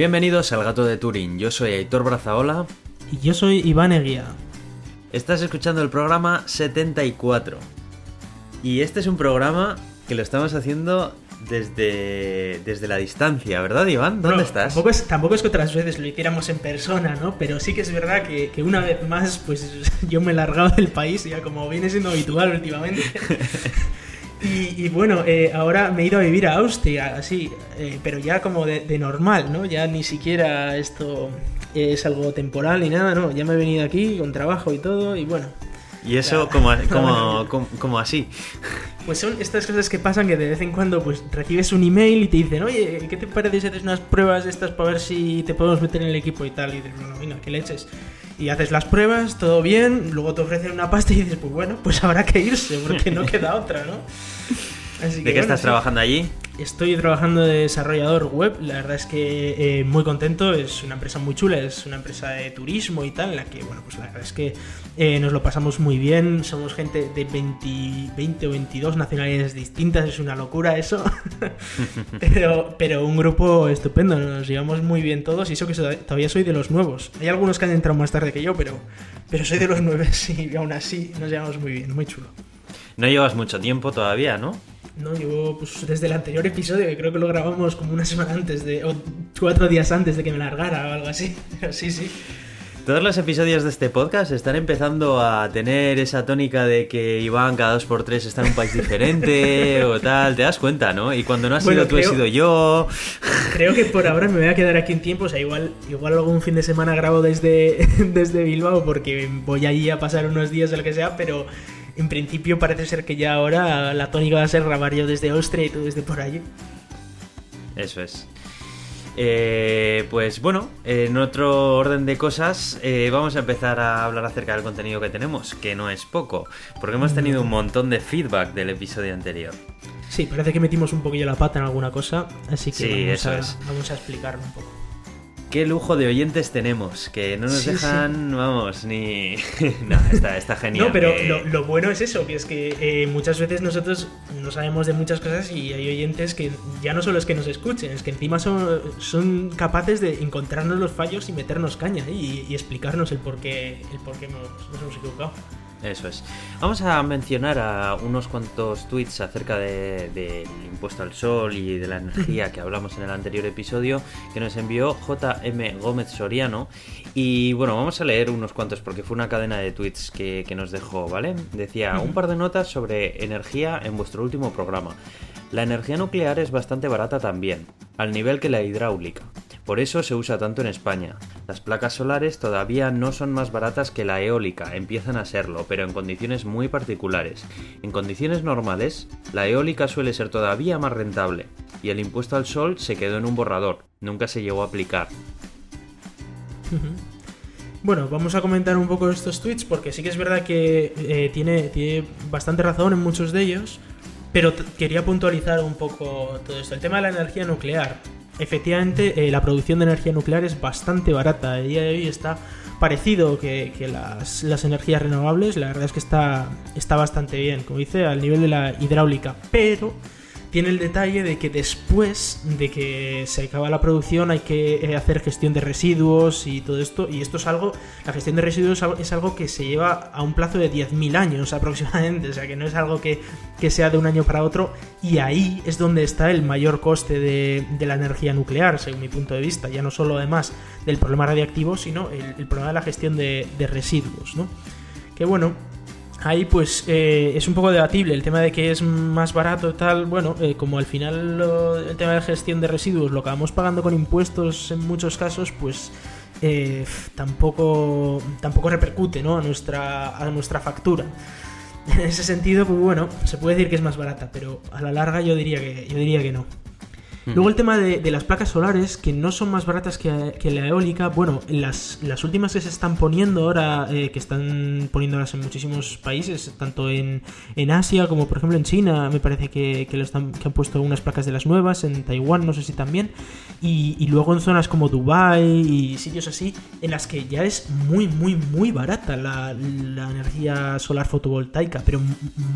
Bienvenidos al Gato de Turín. Yo soy Aitor Brazaola. Y yo soy Iván Eguía. Estás escuchando el programa 74. Y este es un programa que lo estamos haciendo desde, desde la distancia, ¿verdad, Iván? ¿Dónde No, estás? Tampoco es, tampoco es que otras veces lo hiciéramos en persona, ¿no? Pero sí que es verdad que, que una vez más, pues yo me he largado del país, ya como viene siendo habitual últimamente. Y, y bueno, eh, ahora me he ido a vivir a Austria, así, eh, pero ya como de, de normal, ¿no? Ya ni siquiera esto es algo temporal ni nada, ¿no? Ya me he venido aquí con trabajo y todo, y bueno, Y eso como, como, como, como así. Pues son estas cosas que pasan que de vez en cuando pues recibes un email y te dicen, oye, ¿qué te parece si haces unas pruebas de estas para ver si te podemos meter en el equipo y tal? Y dices, bueno, venga, que leches. Y haces las pruebas, todo bien, luego te ofrecen una pasta y dices, pues bueno, pues habrá que irse, porque no queda otra, ¿no? Así ¿De que, qué bueno, estás sí. trabajando allí? Estoy trabajando de desarrollador web, la verdad es que eh, muy contento, es una empresa muy chula, es una empresa de turismo y tal, en la que, bueno, pues la verdad es que eh, nos lo pasamos muy bien, somos gente de 20, 20 o 22 nacionalidades distintas, es una locura eso, pero, pero un grupo estupendo, nos llevamos muy bien todos y eso que todavía soy de los nuevos. Hay algunos que han entrado más tarde que yo, pero, pero soy de los nueve y aún así nos llevamos muy bien, muy chulo. No llevas mucho tiempo todavía, ¿no? No, yo pues desde el anterior episodio, que creo que lo grabamos como una semana antes de, o cuatro días antes de que me largara o algo así. Pero sí, sí. Todos los episodios de este podcast están empezando a tener esa tónica de que Iván cada dos por tres está en un país diferente o tal, te das cuenta, ¿no? Y cuando no has Bueno, sido tú, he creo- sido yo. Creo que por ahora me voy a quedar aquí un tiempo, o sea, igual, igual algún fin de semana grabo desde, desde Bilbao porque voy allí a pasar unos días o lo que sea, pero en principio parece ser que ya ahora la tónica va a ser grabar yo desde Austria y tú desde por allí. Eso es. Eh, pues bueno, en otro orden de cosas, eh, vamos a empezar a hablar acerca del contenido que tenemos, que no es poco, porque hemos tenido un montón de feedback del episodio anterior. Sí, parece que metimos un poquillo la pata en alguna cosa, así que Sí, vamos, eso a, es. vamos a explicarlo un poco. Qué lujo de oyentes tenemos, que no nos Sí, dejan, vamos, ni... no, está, está genial. No, pero que- lo, lo bueno es eso, que es que eh, muchas veces nosotros no sabemos de muchas cosas y hay oyentes que ya no solo es que nos escuchen, es que encima son, son capaces de encontrarnos los fallos y meternos caña ¿eh? y, y explicarnos el por qué, el por qué nos, nos hemos equivocado. Eso es. Vamos a mencionar a unos cuantos tweets acerca de- del impuesto al sol y de la energía que hablamos en el anterior episodio que nos envió JM Gómez Soriano. Y bueno, vamos a leer unos cuantos porque fue una cadena de tweets que, que nos dejó, ¿vale? Decía un par de notas sobre energía en vuestro último programa. La energía nuclear es bastante barata también, al nivel que la hidráulica. Por eso se usa tanto en España. Las placas solares todavía no son más baratas que la eólica, empiezan a serlo, pero en condiciones muy particulares. En condiciones normales, la eólica suele ser todavía más rentable, y el impuesto al sol se quedó en un borrador, nunca se llegó a aplicar. Bueno, vamos a comentar un poco estos tweets porque sí que es verdad que eh, tiene, tiene bastante razón en muchos de ellos, pero quería puntualizar un poco todo esto. El tema de la energía nuclear. Efectivamente, eh, la producción de energía nuclear es bastante barata. A día de hoy está parecido que, que las, las energías renovables. La verdad es que está, está bastante bien, como dice, al nivel de la hidráulica. Pero tiene el detalle de que después de que se acaba la producción hay que eh, hacer gestión de residuos y todo esto. Y esto es algo, la gestión de residuos es algo- que se lleva a un plazo de 10.000 años aproximadamente. O sea que no es algo que, que sea de un año para otro. Y ahí es donde está el mayor coste de, de la energía nuclear, según mi punto de vista. Ya no solo además del problema radiactivo, sino el, el problema de la gestión de, de residuos, ¿no? Que bueno, Ahí pues eh, es un poco debatible el tema de que es más barato y tal. Bueno, eh, como al final el tema de gestión de residuos lo acabamos pagando con impuestos en muchos casos, pues eh, tampoco, tampoco repercute ¿no? a, nuestra, a nuestra factura. En ese sentido, pues bueno, se puede decir que es más barata, pero a la larga yo diría que, yo diría que no. Luego el tema de, de las placas solares, que no son más baratas que, que la eólica, bueno, las, las últimas que se están poniendo ahora, eh, que están poniéndolas en muchísimos países, tanto en, en Asia como por ejemplo en China, me parece que, que lo están, que han puesto unas placas de las nuevas, en Taiwán no sé si también, y, y luego en zonas como Dubai y sitios así, en las que ya es muy, muy, muy barata la, la energía solar fotovoltaica, pero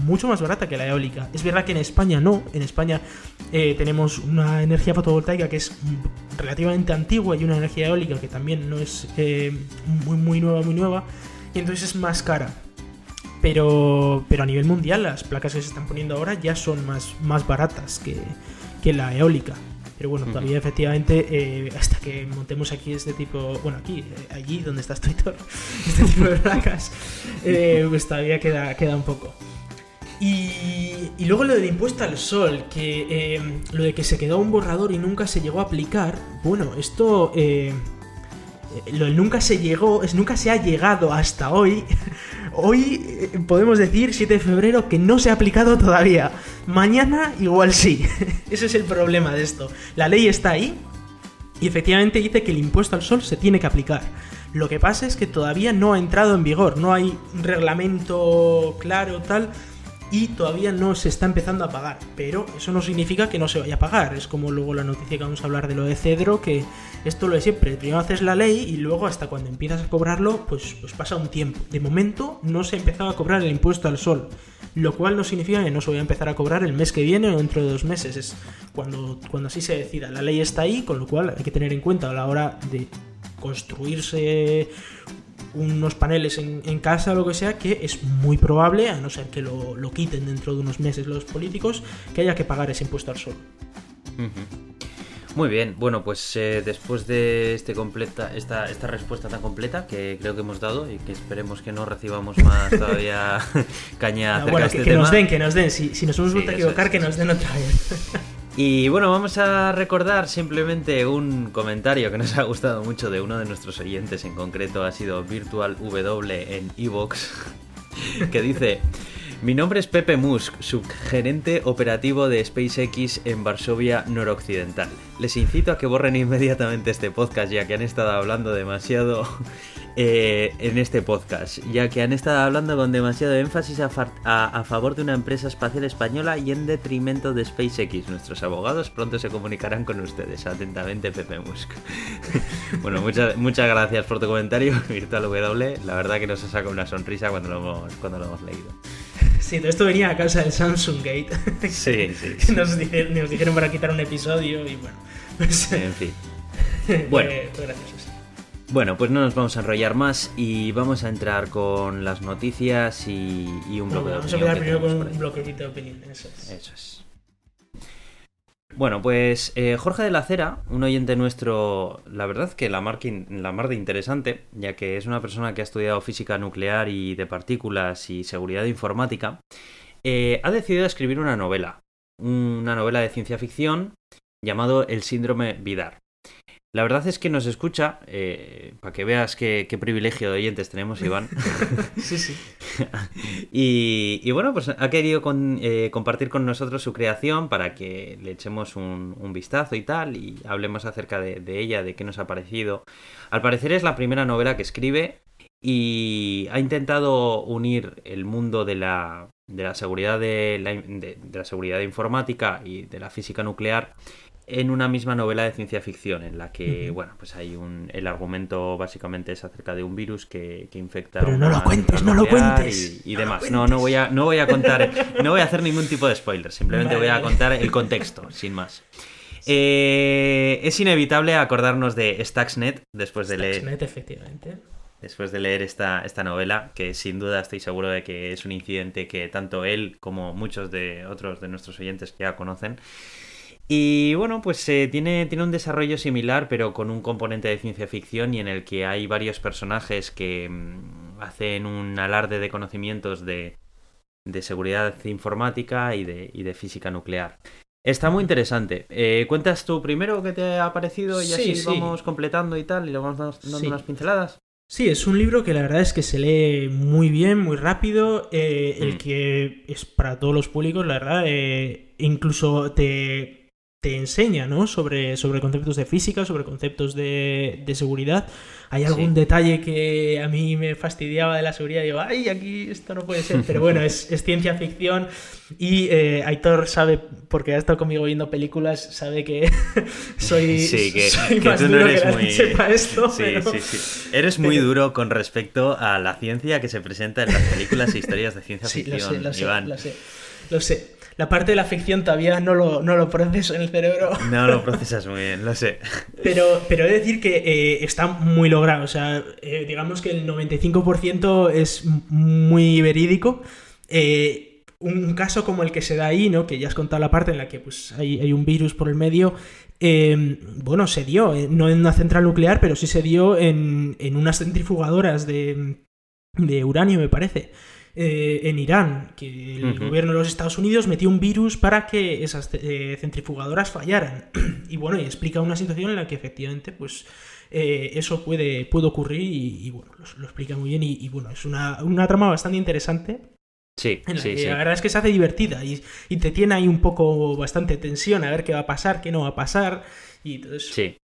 mucho más barata que la eólica. Es verdad que en España no, en España eh, tenemos una energía fotovoltaica que es relativamente antigua y una energía eólica que también no es eh, muy, muy nueva, muy nueva, y entonces es más cara. Pero, pero a nivel mundial las placas que se están poniendo ahora ya son más, más baratas que, que la eólica. Pero bueno, todavía efectivamente, eh, hasta que montemos aquí este tipo, bueno, aquí, eh, allí donde estás Twitter, este tipo de placas, eh, pues todavía queda, queda un poco. Y, y luego lo del impuesto al sol, que lo de que se quedó un borrador y nunca se llegó a aplicar, bueno, esto... lo del nunca se llegó, es nunca se ha llegado hasta hoy. Hoy podemos decir, 7 de febrero, que no se ha aplicado todavía. Mañana igual sí. Ese es el problema de esto. La ley está ahí y efectivamente dice que el impuesto al sol se tiene que aplicar. Lo que pasa es que todavía no ha entrado en vigor, no hay un reglamento claro tal y todavía no se está empezando a pagar. Pero eso no significa que no se vaya a pagar. Es como luego la noticia que vamos a hablar de lo de Cedro, que esto lo de siempre. Primero haces la ley y luego hasta cuando empiezas a cobrarlo, pues, pues pasa un tiempo. De momento no se ha empezado a cobrar el impuesto al sol lo cual no significa que no se vaya a empezar a cobrar el mes que viene o dentro de dos meses. Es cuando, cuando así se decida. La ley está ahí, con lo cual hay que tener en cuenta a la hora de construirse unos paneles en, casa o lo que sea, que es muy probable, a no ser que lo, quiten dentro de unos meses los políticos, que haya que pagar ese impuesto al sol. Muy bien, bueno, pues eh, después de este completa, esta, esta respuesta tan completa que creo que hemos dado y que esperemos que no recibamos más todavía caña acerca bueno, de este que, nos den, que nos den. Si, si nos hemos vuelto a equivocar, que nos den otra vez. Y bueno, vamos a recordar simplemente un comentario que nos ha gustado mucho de uno de nuestros oyentes, en concreto ha sido Virtual W en Evox, que dice... Mi nombre es Pepe Musk, subgerente operativo de SpaceX en Varsovia noroccidental. Les incito a que borren inmediatamente este podcast ya que han estado hablando demasiado eh, en este podcast, ya que han estado hablando con demasiado énfasis a, a, favor de una empresa espacial española y en detrimento de SpaceX. Nuestros abogados pronto se comunicarán con ustedes. Atentamente, Pepe Musk. bueno, muchas, muchas gracias por tu comentario, Virtual W. La verdad que nos ha sacado una sonrisa cuando lo hemos, cuando lo hemos leído. Sí, todo esto venía a causa del Samsung Gate. Sí, sí. Nos, dijeron, para quitar un episodio y bueno. Pues, en fin. Bueno. Bueno, pues no nos vamos a enrollar más y vamos a entrar con las noticias y, un bloque de opinión. Vamos a empezar primero con un bloquecito de opinión, eso es. Eso es. Bueno, pues eh, Jorge de la Cera, un oyente nuestro, la verdad que la, la mar de interesante, ya que es una persona que ha estudiado física nuclear y de partículas y seguridad informática, eh, ha decidido escribir una novela, una novela de ciencia ficción llamado El síndrome Vidar. La verdad es que nos escucha, eh, para que veas qué, privilegio de oyentes tenemos, Iván. sí, sí. y, bueno, pues ha querido eh, compartir con nosotros su creación para que le echemos un, vistazo y tal, y hablemos acerca de, ella, de qué nos ha parecido. Al parecer es la primera novela que escribe y ha intentado unir el mundo de la, de la seguridad de la seguridad informática y de la física nuclear en una misma novela de ciencia ficción en la que, bueno, pues hay un... El argumento básicamente es acerca de un virus que, infecta... Pero no lo cuentes, no lo cuentes. Y, demás. no, no voy, a, no voy a contar, no voy a hacer ningún tipo de spoiler, simplemente voy a contar el contexto, sin más. Eh, es inevitable acordarnos de Stuxnet después de leer... Stuxnet, efectivamente. Después de leer esta, esta novela, que sin duda estoy seguro de que es un incidente que tanto él como muchos de otros de nuestros oyentes ya conocen, y bueno, pues eh, tiene, tiene un desarrollo similar, pero con un componente de ciencia ficción y en el que hay varios personajes que mm, hacen un alarde de conocimientos de, de seguridad informática y de, y de física nuclear. Está muy interesante. Eh, ¿Cuentas tú primero qué te ha parecido y así vamos completando y tal y le vamos dando unas pinceladas? Sí, es un libro que la verdad es que se lee muy bien, muy rápido, eh, el mm. que es para todos los públicos, la verdad, incluso te te enseña, ¿no? Sobre, sobre conceptos de física, sobre conceptos de, seguridad. Hay algún detalle que a mí me fastidiaba de la seguridad. Digo, ay, aquí esto no puede ser. Pero bueno, es, ciencia ficción. Y eh, Aitor sabe, porque ha estado conmigo viendo películas, sabe que soy, sí, que, más tú no eres muy... esto. Sí, sí, sí. Eres muy duro con respecto a la ciencia que se presenta en las películas e historias de ciencia ficción, lo sé, Iván. Lo sé. Lo sé. La parte de la ficción todavía no lo, no lo proceso en el cerebro. No lo procesas muy bien, lo sé. Pero, pero he de decir que eh, está muy logrado. O sea, eh, digamos que el 95% es muy verídico. Eh, un caso como el que se da ahí, ¿no? Que ya has contado la parte en la que pues, hay, hay un virus por el medio. bueno, se dio, no en una central nuclear, pero sí se dio en, en unas centrifugadoras de, de uranio, me parece. Eh, en Irán, que el gobierno de los Estados Unidos metió un virus para que esas eh, centrifugadoras fallaran. y bueno, y explica una situación en la que efectivamente, pues. Eh, eso puede, puede ocurrir y, bueno, lo, explica muy bien y, bueno, es una, trama bastante interesante Sí, sí, La verdad es que se hace divertida y, y, te tiene ahí un poco bastante tensión a ver qué va a pasar, qué no va a pasar. Y todo eso. Sí.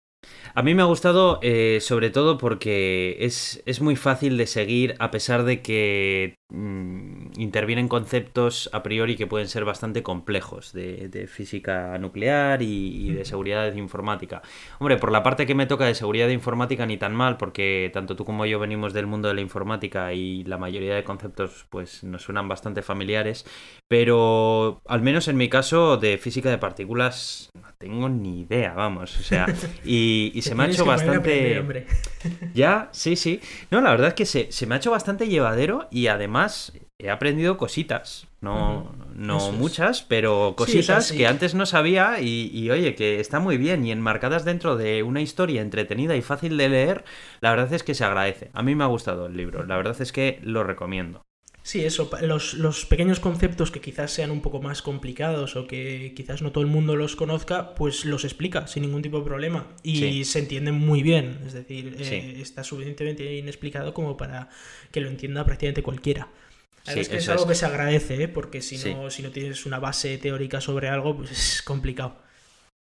A mí me ha gustado eh, sobre todo porque es, es, muy fácil de seguir a pesar de que mm, intervienen conceptos a priori que pueden ser bastante complejos de, física nuclear y, de seguridad informática. Hombre, por la parte que me toca de seguridad de informática ni tan mal porque tanto tú como yo venimos del mundo de la informática y la mayoría de conceptos pues nos suenan bastante familiares, pero al menos en mi caso de física de partículas no tengo ni idea, vamos, o sea, y se me ha hecho bastante. ya, sí, sí. No, la verdad es que se, me ha hecho bastante llevadero y además he aprendido cositas. No, no muchas, pero cositas que antes no sabía y, y, oye, que está muy bien y enmarcadas dentro de una historia entretenida y fácil de leer, la verdad es que se agradece. A mí me ha gustado el libro, la verdad es que lo recomiendo. Sí, eso, los, pequeños conceptos que quizás sean un poco más complicados o que quizás no todo el mundo los conozca, pues los explica sin ningún tipo de problema y se entienden muy bien, es decir, eh, está suficientemente bien explicado como para que lo entienda prácticamente cualquiera. es que es algo que se agradece, ¿eh? porque si no, si no tienes una base teórica sobre algo, pues es complicado.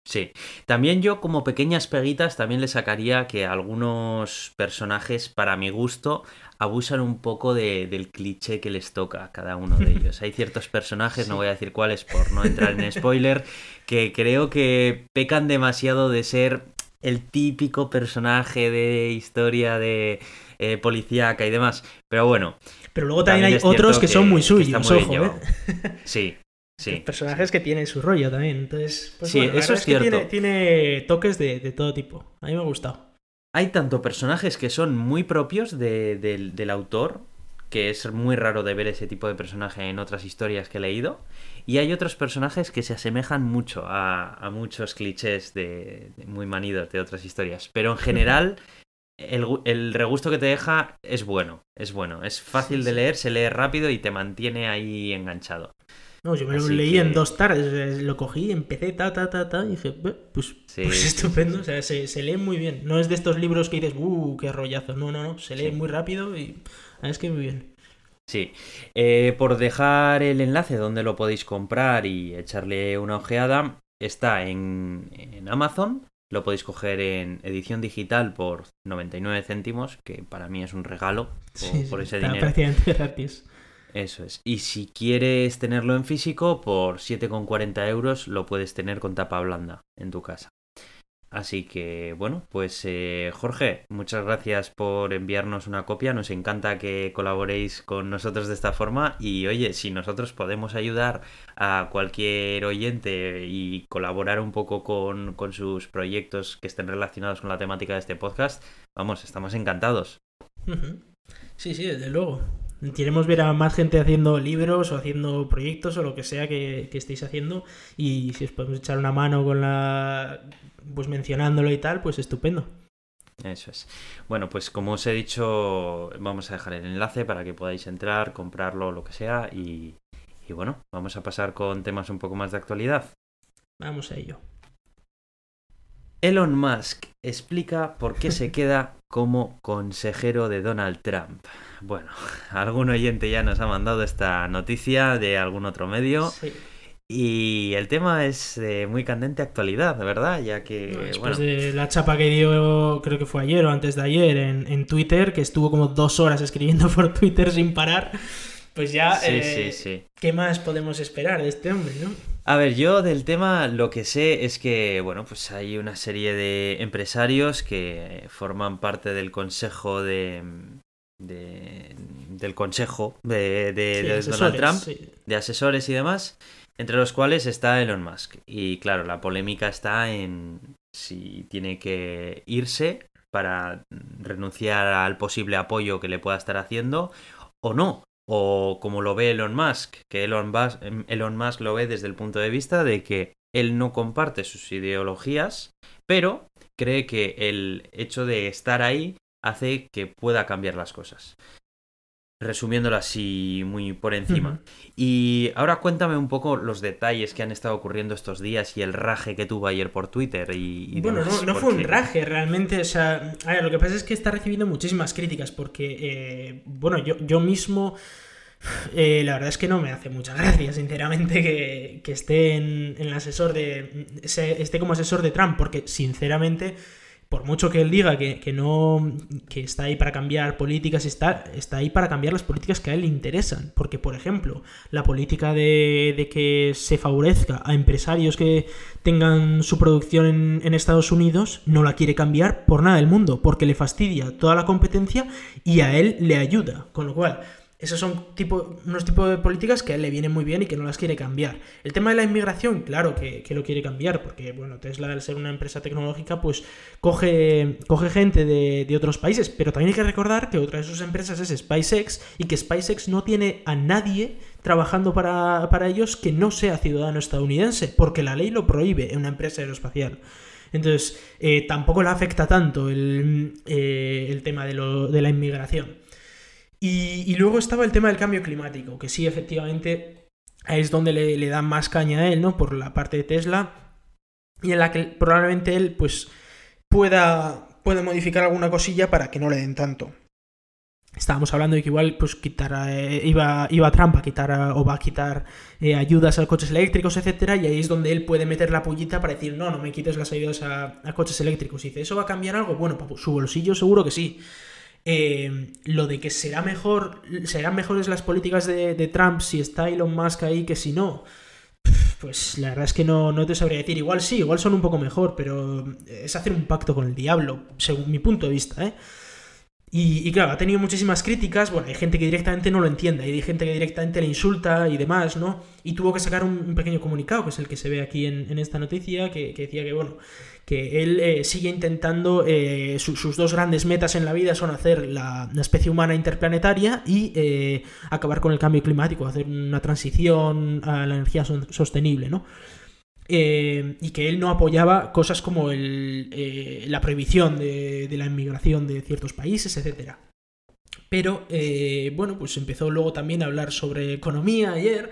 Sí, también yo como pequeñas peguitas también le sacaría que algunos personajes, para mi gusto, abusan un poco de, del cliché que les toca a cada uno de ellos. Hay ciertos personajes, no voy a decir cuáles por no entrar en spoiler, que creo que pecan demasiado de ser el típico personaje de historia de eh, policíaca y demás. Pero bueno. Pero luego también, hay otros que, son muy suyos, ojo, ¿eh? Sí, Sí, personajes que tienen su rollo también. Entonces, pues sí, eso es, cierto. tiene, tiene, toques de, de, todo tipo. A mí me ha gustado. Hay tanto personajes que son muy propios del autor, que es muy raro de ver ese tipo de personaje en otras historias que he leído, y hay otros personajes que se asemejan mucho a, muchos clichés de, muy manidos de otras historias. Pero en general, el, regusto que te deja es bueno, es bueno, es fácil de leer, se lee rápido y te mantiene ahí enganchado. No, yo me lo leí en dos tardes, lo cogí, empecé, ta, ta, ta, ta, y dije, pues, pues estupendo, o sea, se, lee muy bien. No es de estos libros que dices, uh, qué rollazo, no, no, no, se lee muy rápido y es que muy bien. Sí, eh, por dejar el enlace donde lo podéis comprar y echarle una ojeada, está en, Amazon, lo podéis coger en edición digital por 99 céntimos, que para mí es un regalo por, por ese dinero. Prácticamente gratis. Eso es. Y si quieres tenerlo en físico, por 7,40 euros lo puedes tener con tapa blanda en tu casa. Así que, bueno, pues eh, Jorge, muchas gracias por enviarnos una copia. Nos encanta que colaboréis con nosotros de esta forma. Y oye, si nosotros podemos ayudar a cualquier oyente y colaborar un poco con, con sus proyectos que estén relacionados con la temática de este podcast, vamos, estamos encantados. Sí, sí, desde luego. Queremos ver a más gente haciendo libros o haciendo proyectos o lo que sea que, estéis haciendo. Y si os podemos echar una mano con la. Pues mencionándolo y tal, pues estupendo. Eso es. Bueno, pues como os he dicho, vamos a dejar el enlace para que podáis entrar, comprarlo, lo que sea. Y, y bueno, vamos a pasar con temas un poco más de actualidad. Vamos a ello. Elon Musk explica por qué se queda como consejero de Donald Trump. Bueno, algún oyente ya nos ha mandado esta noticia de algún otro medio. Y el tema es de muy candente actualidad, ¿verdad? Ya que. después de la chapa que dio, creo que fue ayer o antes de ayer, en, Twitter, que estuvo como dos horas escribiendo por Twitter sin parar, pues ya. Sí, eh, sí, sí. ¿Qué más podemos esperar de este hombre, no? A ver, yo del tema lo que sé es que, bueno, pues hay una serie de empresarios que forman parte del consejo de, del consejo de, Donald Trump, de asesores y demás, entre los cuales está Elon Musk. Y claro, la polémica está en si tiene que irse para renunciar al posible apoyo que le pueda estar haciendo o no. O como lo ve Elon Musk, que Elon Musk, Elon Musk lo ve desde el punto de vista de que él no comparte sus ideologías, pero cree que el hecho de estar ahí hace que pueda cambiar las cosas. Resumiéndolo así muy por encima. Y ahora cuéntame un poco los detalles que han estado ocurriendo estos días y el raje que tuvo ayer por Twitter. Y, bueno, no, fue un raje realmente. O sea, lo que pasa es que está recibiendo muchísimas críticas porque, eh, bueno, yo, yo mismo eh, la verdad es que no me hace mucha gracia, sinceramente, que, esté en, el asesor de. esté como asesor de Trump, porque sinceramente, por mucho que él diga que, no. que está ahí para cambiar políticas, está, está ahí para cambiar las políticas que a él le interesan. Porque, por ejemplo, la política de, que se favorezca a empresarios que tengan su producción en, en Estados Unidos, no la quiere cambiar por nada del mundo, porque le fastidia toda la competencia y a él le ayuda. Con lo cual esos son unos tipos de políticas que a él le vienen muy bien y que no las quiere cambiar. El tema de la inmigración, claro que, lo quiere cambiar, porque bueno, Tesla, al ser una empresa tecnológica, pues coge, coge gente de, otros países. Pero también hay que recordar que otra de sus empresas es SpaceX y que SpaceX no tiene a nadie trabajando para, ellos que no sea ciudadano estadounidense, porque la ley lo prohíbe en una empresa aeroespacial. Entonces, eh, tampoco le afecta tanto el, eh, el tema de, lo, de la inmigración. Y, luego estaba el tema del cambio climático, que sí, efectivamente, es donde le, dan más caña a él, ¿no? Por la parte de Tesla, y en la que probablemente él, pues, pueda, pueda modificar alguna cosilla para que no le den tanto. Estábamos hablando de que igual pues quitará, eh, iba, iba a Trump a quitar o va a quitar eh, ayudas a coches eléctricos, etcétera, y ahí es donde él puede meter la pullita para decir, no, no me quites las ayudas a, a coches eléctricos. Y dice, ¿eso va a cambiar algo? Bueno, para su bolsillo seguro que sí. Eh, lo de que será mejor, serán mejores las políticas de, Trump si está Elon Musk ahí que si no. Pues la verdad es que no, no te sabría decir. Igual sí, igual son un poco mejor, pero es hacer un pacto con el diablo, según mi punto de vista, ¿eh? Y, claro, ha tenido muchísimas críticas. Bueno, hay gente que directamente no lo entiende, hay gente que directamente le insulta y demás, ¿no? Y tuvo que sacar un, pequeño comunicado, que es el que se ve aquí en, esta noticia, que, decía que, bueno, que él eh, sigue intentando. Eh, sus dos grandes metas en la vida son hacer la, especie humana interplanetaria y eh, acabar con el cambio climático, hacer una transición a la energía sostenible, ¿no? Eh, y que él no apoyaba cosas como eh, la prohibición de, la inmigración de ciertos países, etc. Pero, bueno, pues empezó luego también a hablar sobre economía ayer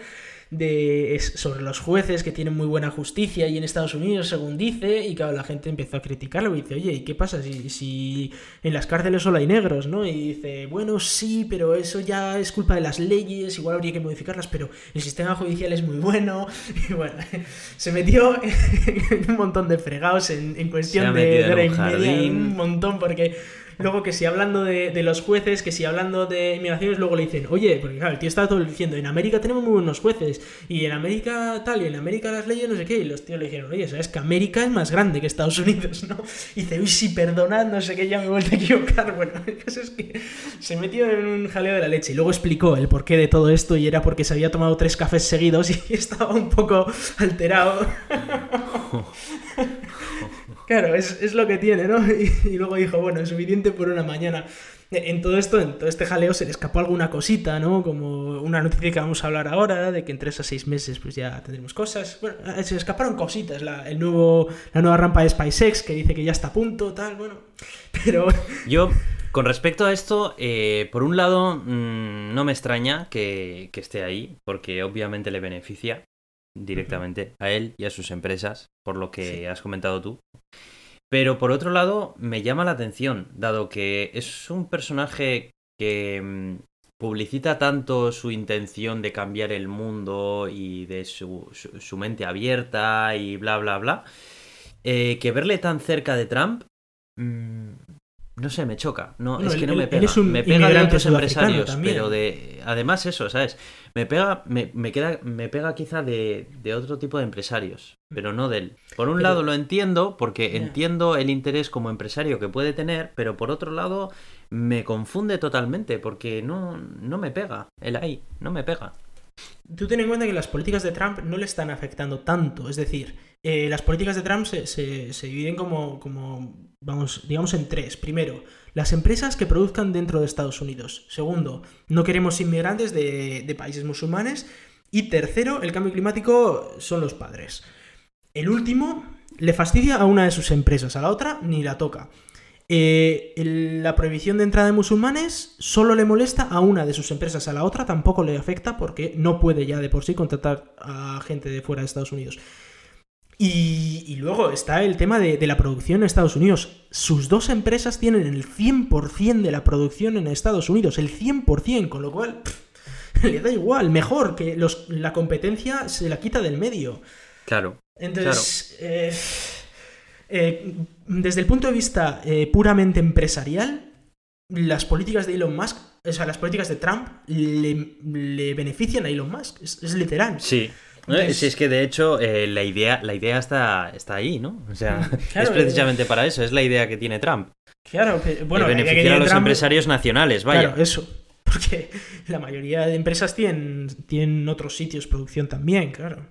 de, sobre los jueces que tienen muy buena justicia y en Estados Unidos, según dice, y claro, la gente empezó a criticarlo y dice, oye, ¿y qué pasa si, si en las cárceles solo hay negros, no? Y dice, bueno, sí, pero eso ya es culpa de las leyes, igual habría que modificarlas, pero el sistema judicial es muy bueno. Y bueno, se metió en un montón de fregados en, cuestión de, de un montón, porque Luego que si hablando de, los jueces, que si hablando de inmigraciones, luego le dicen, oye, porque claro, el tío está todo diciendo, en América tenemos muy buenos jueces, y en América tal, y en América las leyes no sé qué, y los tíos le dijeron, oye, sabes que América es más grande que Estados Unidos, ¿no? Y dice, uy, sí, perdonad, no sé qué, ya me he vuelto a equivocar. Bueno, el caso es que se metió en un jaleo de la leche, y luego explicó el porqué de todo esto, y era porque se había tomado tres cafés seguidos y estaba un poco alterado. Claro, es, lo que tiene, ¿no? Y, luego dijo, bueno, es suficiente por una mañana. En todo esto, en todo este jaleo se le escapó alguna cosita, ¿no? Como una noticia que vamos a hablar ahora, de que en tres a seis meses pues ya tendremos cosas. Bueno, eh, se le escaparon cositas, la, el nuevo, la nueva rampa de SpaceX que dice que ya está a punto, tal, bueno. Pero... Yo, con respecto a esto, eh, por un lado, mm, no me extraña que, que esté ahí, porque obviamente le beneficia directamente a él y a sus empresas, por lo que has comentado tú. Pero por otro lado, me llama la atención, dado que es un personaje que mm, publicita tanto su intención de cambiar el mundo y de su, mente abierta y bla, bla, bla, eh, que verle tan cerca de Trump mm, no sé, me choca. No, Bueno, es que no me pega. un me pega de otros empresarios, pero de. Además, eso, ¿sabes? Me pega, me, me queda, me pega quizá de, de otro tipo de empresarios, pero no de él. Por un Pero- lado lo entiendo, porque entiendo el interés como empresario que puede tener, pero por otro lado me confunde totalmente, porque no, no me pega. El ahí, no me pega. Tú ten en cuenta que las políticas de Trump no le están afectando tanto. Es decir, eh, las políticas de Trump se, se- dividen como, como, vamos, digamos en tres. Primero, las empresas que produzcan dentro de Estados Unidos. Segundo, no queremos inmigrantes de, de países musulmanes. Y tercero, el cambio climático son los padres. El último le fastidia a una de sus empresas, a la otra ni la toca. Eh, la prohibición de entrada de musulmanes solo le molesta a una de sus empresas, a la otra tampoco le afecta porque no puede ya de por sí contratar a gente de fuera de Estados Unidos. Y, y luego está el tema de, de la producción en Estados Unidos. Sus dos empresas tienen el 100% de la producción en Estados Unidos, el 100%, con lo cual pff, le da igual, mejor que los, la competencia se la quita del medio. Claro. Entonces, eh, eh, desde el punto de vista eh, puramente empresarial, las políticas de Elon Musk, o sea, las políticas de Trump le, le benefician a Elon Musk. Es, es literal. Sí. Entonces- Si es que de hecho eh, la idea, la idea está, está ahí, ¿no? O sea, Claro, es precisamente para eso, es la idea que tiene Trump. Claro, que- bueno, de que beneficiar a los Trump- empresarios nacionales, vaya. Claro, eso. Porque la mayoría de empresas tienen, tienen otros sitios de producción también, claro.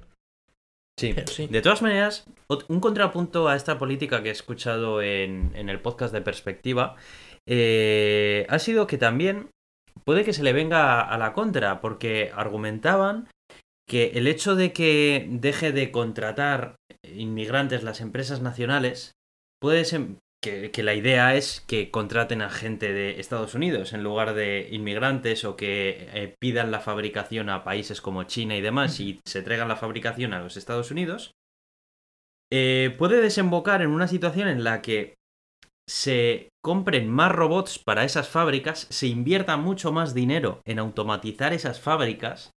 Sí. Sí. De todas maneras, un contrapunto a esta política que he escuchado en, en el podcast de Perspectiva eh, ha sido que también puede que se le venga a la contra, porque argumentaban que el hecho de que deje de contratar inmigrantes las empresas nacionales puede ser que, que la idea es que contraten a gente de Estados Unidos en lugar de inmigrantes o que eh, pidan la fabricación a países como China y demás y se traigan la fabricación a los Estados Unidos, eh, puede desembocar en una situación en la que se compren más robots para esas fábricas, se invierta mucho más dinero en automatizar esas fábricas,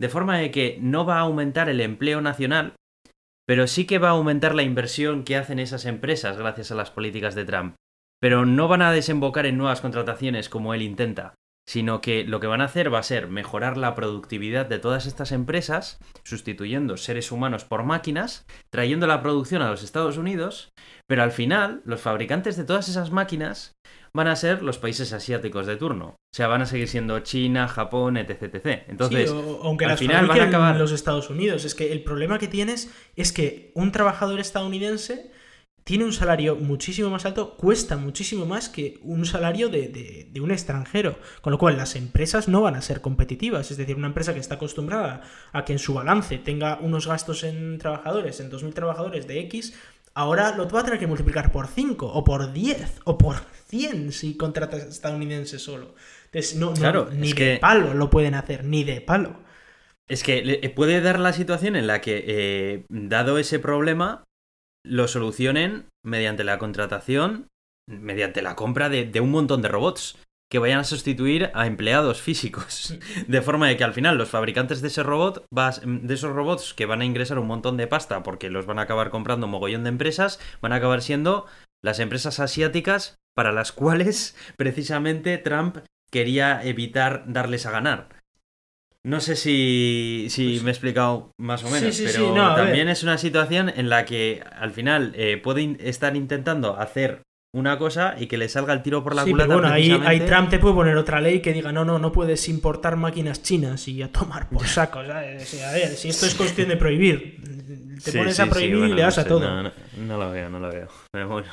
de forma de que no va a aumentar el empleo nacional, pero sí que va a aumentar la inversión que hacen esas empresas gracias a las políticas de Trump. Pero no van a desembocar en nuevas contrataciones como él intenta, sino que lo que van a hacer va a ser mejorar la productividad de todas estas empresas, sustituyendo seres humanos por máquinas, trayendo la producción a los Estados Unidos, pero al final los fabricantes de todas esas máquinas van a ser los países asiáticos de turno. O sea, van a seguir siendo China, Japón, etc. etc. Entonces, Sí, o- aunque al las final van a acabar- en los Estados Unidos. Es que el problema que tienes es que un trabajador estadounidense tiene un salario muchísimo más alto, cuesta muchísimo más que un salario de, de- de un extranjero. Con lo cual, las empresas no van a ser competitivas. Es decir, una empresa que está acostumbrada a que en su balance tenga unos gastos en trabajadores, en 2.000 trabajadores de X, ahora lo va a tener que multiplicar por 5, o por 10, o por 100 si contratas estadounidense solo. Entonces, no, no- Claro, ni de que- palo lo pueden hacer, ni de palo. Es que le- puede dar la situación en la que, eh, dado ese problema, lo solucionen mediante la contratación, mediante la compra de, de un montón de robots que vayan a sustituir a empleados físicos. De forma de que al final los fabricantes de ese robot, de esos robots que van a ingresar un montón de pasta porque los van a acabar comprando un mogollón de empresas, van a acabar siendo las empresas asiáticas para las cuales precisamente Trump quería evitar darles a ganar. No sé si, si Pues- me he explicado más o menos, Sí, sí, sí, pero no, también es una situación en la que al final eh, puede estar intentando hacer una cosa y que le salga el tiro por la Sí, culata. pero bueno, ahí, ahí. Trump te puede poner otra ley que diga, no, no, no puedes importar máquinas chinas y a tomar por saco. ¿sabes? O sea, a ver, si esto es cuestión de prohibir, te Sí, pones sí, a prohibir bueno, y le das no a todo. No, no, no lo veo, no lo veo. Pero bueno.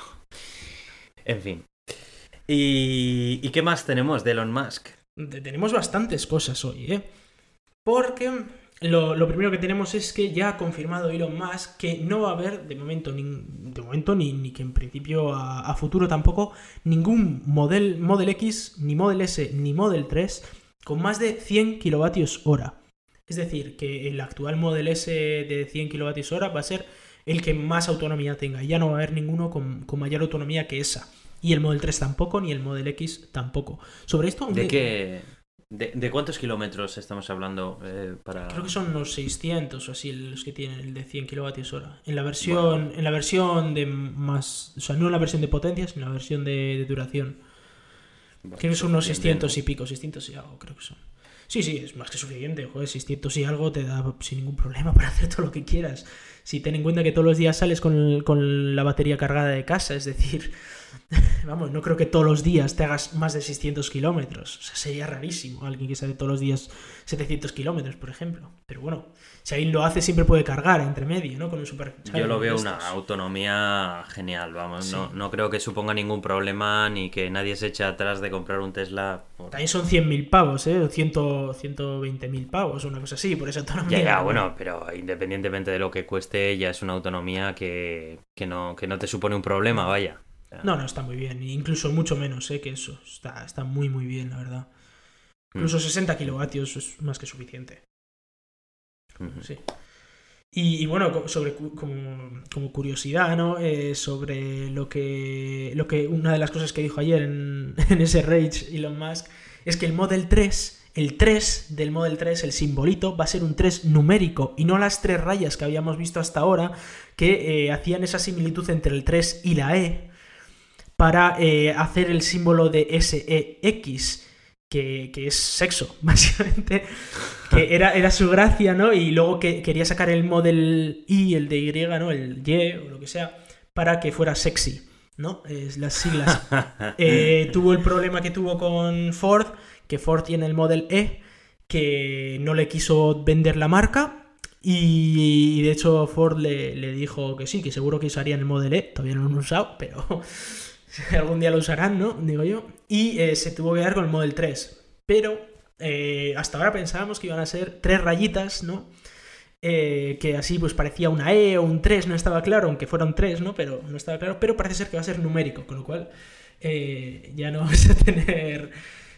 En fin. ¿Y, ¿Y qué más tenemos de Elon Musk? Te- Tenemos bastantes cosas hoy, ¿eh? Porque lo, lo primero que tenemos es que ya ha confirmado Elon Musk que no va a haber de momento, nin- de momento ni, ni que en principio a, a futuro tampoco, ningún Model, Model X, ni Model S, ni Model 3 con más de 100 kilovatios hora. Es decir, que el actual Model S de 100 kilovatios hora va a ser el que más autonomía tenga. Ya no va a haber ninguno con, con mayor autonomía que esa. Y el Model 3 tampoco, ni el Model X tampoco. Sobre esto... ¿De qué, ¿De, de cuántos kilómetros estamos hablando eh, para...? Creo que son unos 600 o así los que tienen el de 100 kilovatios hora. En la versión, en la versión de más... O sea, no en la versión de potencia, sino en la versión de, de duración. Bueno, Creo que son unos suficiente, 600 y pico, 600 y algo, creo que son. Sí, sí, es más que suficiente. Joder, 600 y algo te da sin ningún problema para hacer todo lo que quieras. Si ten en cuenta que todos los días sales con, con la batería cargada de casa, es decir, vamos, no creo que todos los días te hagas más de 600 kilómetros. O sea, sería rarísimo alguien que sale todos los días 700 kilómetros, por ejemplo. Pero bueno, si alguien lo hace, siempre puede cargar entre medio, ¿no? Con un super. Yo lo veo una autonomía genial, vamos. Sí. No, no creo que suponga ningún problema ni que nadie se eche atrás de comprar un Tesla. por- También son 100.000 pavos, ¿eh? O 100, 120.000 pavos, una cosa así, por esa autonomía. Ya, ya, bueno, pero independientemente de lo que cueste, ya es una autonomía que, que, no, que no te supone un problema, vaya. Sea, No, no, está muy bien. Incluso mucho menos, ¿eh? Que eso. Está, está muy, muy bien, la verdad. mm, Incluso 60 kilovatios es más que suficiente. Sí. Y, y bueno, sobre como, como curiosidad, ¿no? Eh, sobre lo que, lo que. Una de las cosas que dijo ayer en, en ese Rage Elon Musk es que el Model 3, el 3 del Model 3, el simbolito, va a ser un 3 numérico y no las tres rayas que habíamos visto hasta ahora que eh, hacían esa similitud entre el 3 y la E para eh, hacer el símbolo de SEX, que, que es sexo, básicamente. Que era, era su gracia, ¿no? Y luego que quería sacar el Model I, el de Y, ¿no? El Y o lo que sea, para que fuera sexy, ¿no? Es las siglas. Eh, tuvo el problema que tuvo con Ford, que Ford tiene el Model E, que no le quiso vender la marca. Y, y de hecho Ford le, le dijo que sí, que seguro que usarían el Model E. Todavía no lo han usado, pero algún día lo usarán, ¿no? Digo yo. Y eh, se tuvo que quedar con el Model 3. Pero eh, hasta ahora pensábamos que iban a ser tres rayitas, ¿no? Eh, que así pues parecía una E o un 3, no estaba claro, aunque fueron tres, ¿no? Pero no estaba claro, pero parece ser que va a ser numérico, con lo cual ya no vas a tener...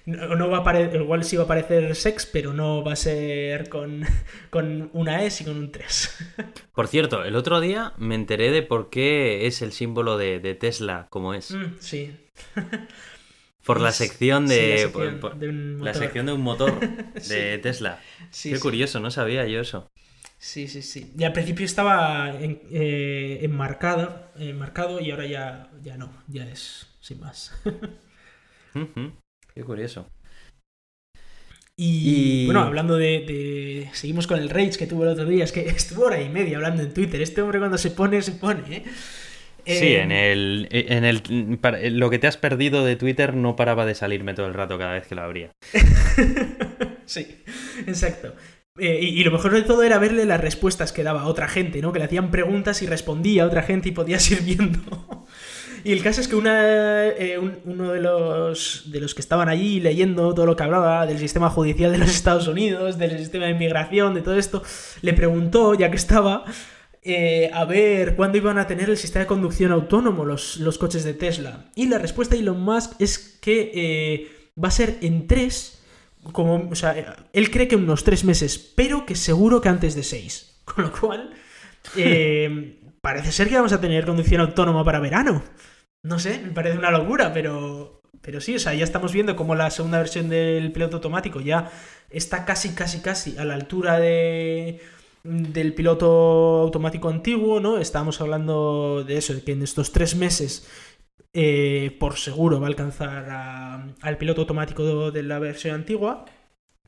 No, no va a aparecer, igual sí va a aparecer sex, pero no va a ser con, con una E, sino con un 3. Por cierto, el otro día me enteré de por qué es el símbolo de, de Tesla como es. Mm, sí. Por la sección sí, de. la sección por- por- de un la motor. sección de un motor de Tesla. Sí, Qué curioso, no sabía yo eso. Sí, sí, sí. Y al principio estaba en- eh, enmarcado, enmarcado y ahora ya, ya no, ya es sin más. Qué curioso. Y, Y- bueno, hablando de, de- Seguimos con el rage que tuvo el otro día. Es que estuvo hora y media hablando en Twitter. Este hombre cuando se pone, se pone, ¿eh? Sí, Eh, en el, en el para- lo que te has perdido de Twitter no paraba de salirme todo el rato cada vez que lo abría. sí, exacto. Eh, y, y lo mejor de todo era verle las respuestas que daba a otra gente, ¿no? Que le hacían preguntas y respondía a otra gente y podías ir viendo. Y el caso es que una, eh, un- uno de los, de los que estaban allí leyendo todo lo que hablaba del sistema judicial de los Estados Unidos, del sistema de inmigración, de todo esto, le preguntó, ya que estaba, eh, a ver cuándo iban a tener el sistema de conducción autónomo los, los coches de Tesla. Y la respuesta de Elon Musk es que eh, va a ser en tres como, o sea, él cree que unos tres meses, pero que seguro que antes de seis. Con lo cual, eh, parece ser que vamos a tener conducción autónoma para verano. No sé, me parece una locura, pero, pero sí, o sea, ya estamos viendo como la segunda versión del piloto automático ya está casi, casi, casi a la altura de del piloto automático antiguo, ¿no? Estábamos hablando de eso, de que en estos tres meses eh, por seguro va a alcanzar al piloto automático de la versión antigua.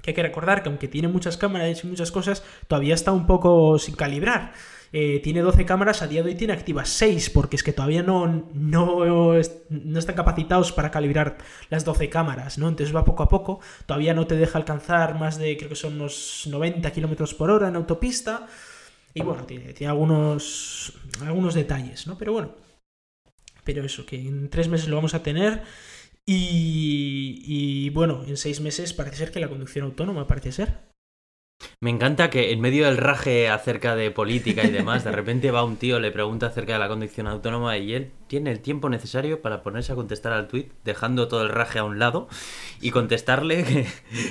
Que hay que recordar que aunque tiene muchas cámaras y muchas cosas, todavía está un poco sin calibrar. Eh, tiene 12 cámaras, a día de hoy tiene activas 6, porque es que todavía no, no, no están capacitados para calibrar las 12 cámaras, ¿no? Entonces va poco a poco, todavía no te deja alcanzar más de, creo que son unos 90 kilómetros por hora en autopista. Y bueno, tiene, tiene algunos, algunos detalles, ¿no? Pero bueno, pero eso, que en tres meses lo vamos a tener. Y, y, bueno, en seis meses parece ser que la conducción autónoma parece ser. Me encanta que en medio del raje acerca de política y demás, de repente va un tío, le pregunta acerca de la conducción autónoma y él tiene el tiempo necesario para ponerse a contestar al tuit, dejando todo el raje a un lado y contestarle que,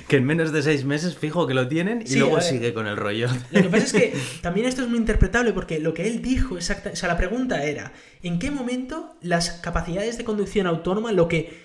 que en menos de seis meses fijo que lo tienen y Sí, luego sigue con el rollo. Lo que pasa es que también esto es muy interpretable porque lo que él dijo exacta, o sea, la pregunta era, ¿en qué momento las capacidades de conducción autónoma, lo que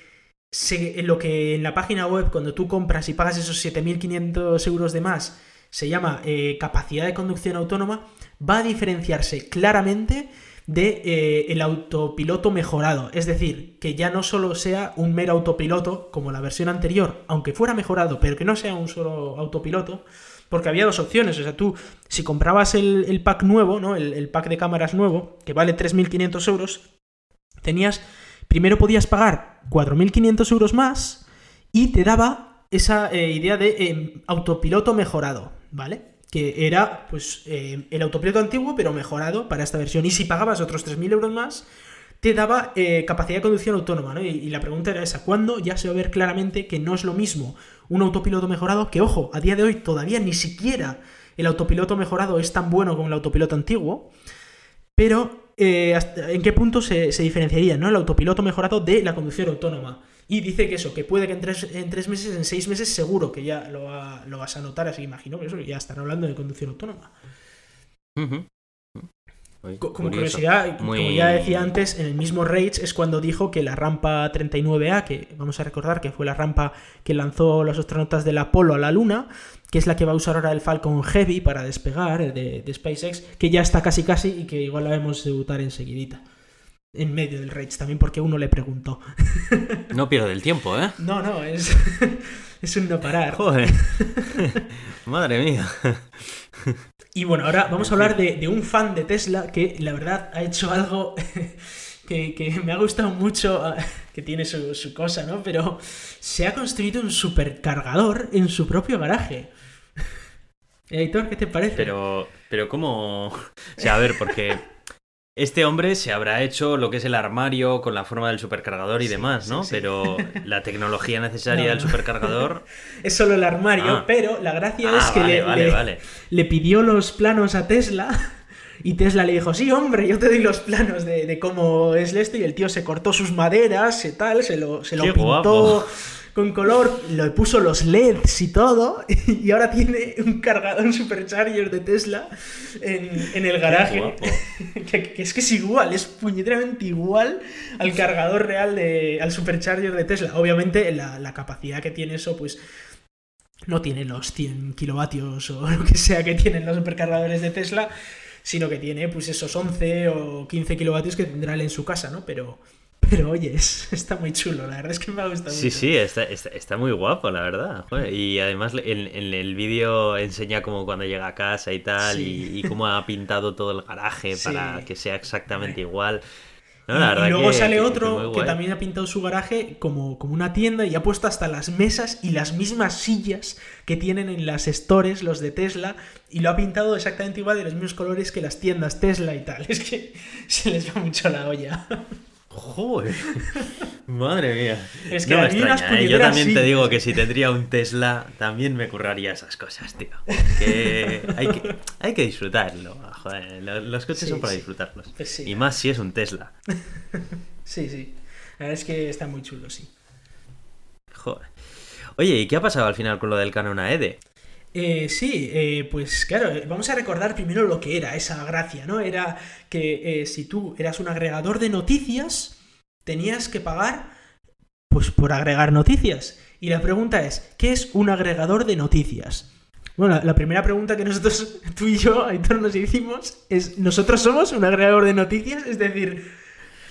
se- lo que en la página web, cuando tú compras y pagas esos 7.500 euros de más, se llama eh, capacidad de conducción autónoma, va a diferenciarse claramente de eh, el autopiloto mejorado. Es decir, que ya no solo sea un mero autopiloto como la versión anterior, aunque fuera mejorado, pero que no sea un solo autopiloto, porque había dos opciones. O sea, tú, si comprabas el, el pack nuevo, ¿no? El, pack de cámaras nuevo, que vale 3.500 euros, tenías. Primero podías pagar 4.500 euros más y te daba esa eh, idea de eh, autopiloto mejorado, ¿vale? Que era, pues, eh, el autopiloto antiguo, pero mejorado para esta versión. Y si pagabas otros 3.000 euros más, te daba eh, capacidad de conducción autónoma, ¿no? Y, la pregunta era esa, ¿cuándo ya se va a ver claramente que no es lo mismo un autopiloto mejorado? Que, ojo, a día de hoy todavía ni siquiera el autopiloto mejorado es tan bueno como el autopiloto antiguo, pero eh, ¿en qué punto se, se diferenciaría ¿no? el autopiloto mejorado de la conducción autónoma? Y dice que eso, que puede que en tres, en tres meses, en seis meses, seguro que ya lo, va- lo vas a notar, así que imagino que eso ya están hablando de conducción autónoma. Ujú. Uy, Co- Como curioso. curiosidad, como ya decía antes, en el mismo Rage es cuando dijo que la rampa 39A, que vamos a recordar que fue la rampa que lanzó los astronautas del Apolo a la Luna, que es la que va a usar ahora el Falcon Heavy para despegar de, de SpaceX, que ya está casi casi y que igual la vemos debutar enseguidita. En medio del Rage también, porque uno le preguntó. No pierdo el tiempo, ¿eh? No, no, es, es un no parar. Joder. Madre mía. Y bueno, ahora vamos a hablar de, de un fan de Tesla que la verdad ha hecho algo que, que me ha gustado mucho, ah, que tiene su, su cosa, ¿no? Pero se ha construido un supercargador en su propio garaje. Editor, ¿qué te parece? Pero, pero ¿cómo? O sea, a ver, porque este hombre se habrá hecho lo que es el armario con la forma del supercargador y Sí, demás, ¿no? sí. Pero la tecnología necesaria No, del supercargador. Es solo el armario, Ah. pero la gracia Ah, es que vale, le, vale, le- vale. le pidió los planos a Tesla y Tesla le dijo, sí, hombre, yo te doy los planos de, de cómo es esto y el tío se cortó sus maderas y tal, se lo, se lo Qué pintó guapo. Con color, le puso los LEDs y todo y ahora tiene un cargador, supercharger de Tesla en, en el garaje. que es que es igual, es puñeteramente igual al cargador real de, al supercharger de Tesla. Obviamente la, la capacidad que tiene eso, pues no tiene los 100 kilovatios o lo que sea que tienen los supercargadores de Tesla, sino que tiene pues esos 11 o 15 kilovatios que tendrá él en su casa, ¿no? Pero, pero oye, es- está muy chulo, la verdad es que me ha gustado Sí, mucho. sí, está, está, está muy guapo, la verdad. Joder, Y además en, en el vídeo enseña como cuando llega a casa y tal, Sí. y, y cómo ha pintado todo el garaje Sí. para que sea exactamente igual. Y, No, la verdad y luego que- sale que- que otro que guay. también ha pintado su garaje como, como una tienda y ha puesto hasta las mesas y las mismas sillas que tienen en las stores los de Tesla y lo ha pintado exactamente igual de los mismos colores que las tiendas Tesla y tal. Es que se les va mucho la olla. Joder. Madre mía. Es que no me extraña, ¿eh? Yo también sí. te digo que si tendría un Tesla, también me curraría esas cosas, tío. Que hay que, hay que disfrutarlo. Joder, los coches Sí, son para sí. disfrutarlos. Pues sí. Y más si es un Tesla. Sí, sí. La verdad es que está muy chulo, sí. Joder. Oye, ¿y qué ha pasado al final con lo del Canon AED? Eh, sí, eh, pues claro, eh, vamos a recordar primero lo que era esa gracia, ¿no? Era que eh, si tú eras un agregador de noticias, tenías que pagar, pues por agregar noticias. Y la pregunta es, ¿qué es un agregador de noticias? Bueno, la, primera pregunta que nosotros, tú y yo, Aitor, nos hicimos es, ¿nosotros somos un agregador de noticias? Es decir,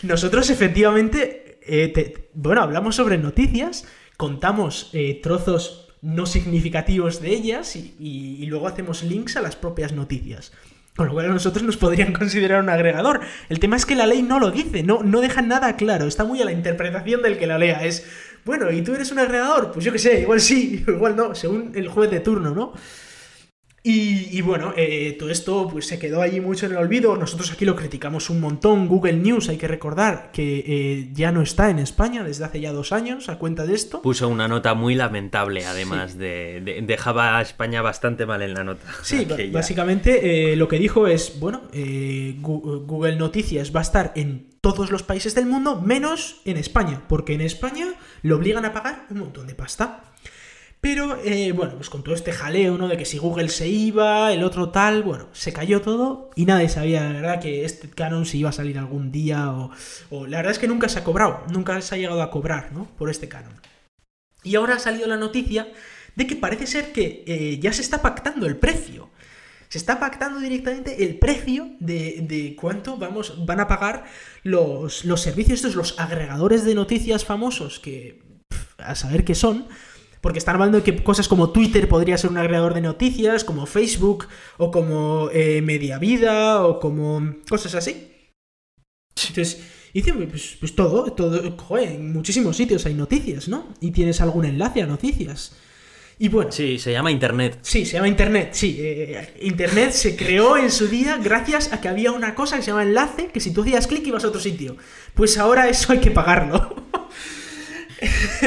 nosotros efectivamente, te- bueno, hablamos sobre noticias, contamos trozos no significativos de ellas y, y- luego hacemos links a las propias noticias. Con lo cual a nosotros nos podrían considerar un agregador. El tema es que la ley no lo dice, no, no deja nada claro, está muy a la interpretación del que la lea. Es, bueno, ¿y tú eres un agregador? Pues yo qué sé, igual sí, igual no, según el juez de turno, ¿no? Y, y bueno, eh, todo esto pues se quedó allí mucho en el olvido. Nosotros aquí lo criticamos un montón. Google News, hay que recordar que eh, ya no está en España desde hace ya dos años a cuenta de esto. Puso una nota muy lamentable, además de, de- Dejaba a España bastante mal en la nota. Sí, aquella. básicamente eh, lo que dijo es, bueno, eh, Google Noticias va a estar en todos los países del mundo, menos en España, porque en España lo obligan a pagar un montón de pasta. Pero, eh, bueno, pues con todo este jaleo, ¿no? De que si Google se iba, el otro tal, bueno, se cayó todo y nadie sabía, la verdad, que este Canon se iba a salir algún día o, o la verdad es que nunca se ha cobrado, nunca se ha llegado a cobrar, ¿no? Por este Canon. Y ahora ha salido la noticia de que parece ser que eh, ya se está pactando el precio. Se está pactando directamente el precio de, de cuánto vamos, van a pagar los, los servicios, estos, los agregadores de noticias famosos, que a saber qué son, porque están hablando de que cosas como Twitter podría ser un agregador de noticias, como Facebook, o como eh, Mediavida, o como cosas así. Entonces, dice, pues, pues todo, todo, joder, en muchísimos sitios hay noticias, ¿no? Y tienes algún enlace a noticias. Y bueno, Sí, se llama Internet. Sí, se llama Internet, sí. eh, Internet se creó en su día gracias a que había una cosa que se llama enlace, que si tú hacías clic ibas a otro sitio. Pues ahora eso hay que pagarlo.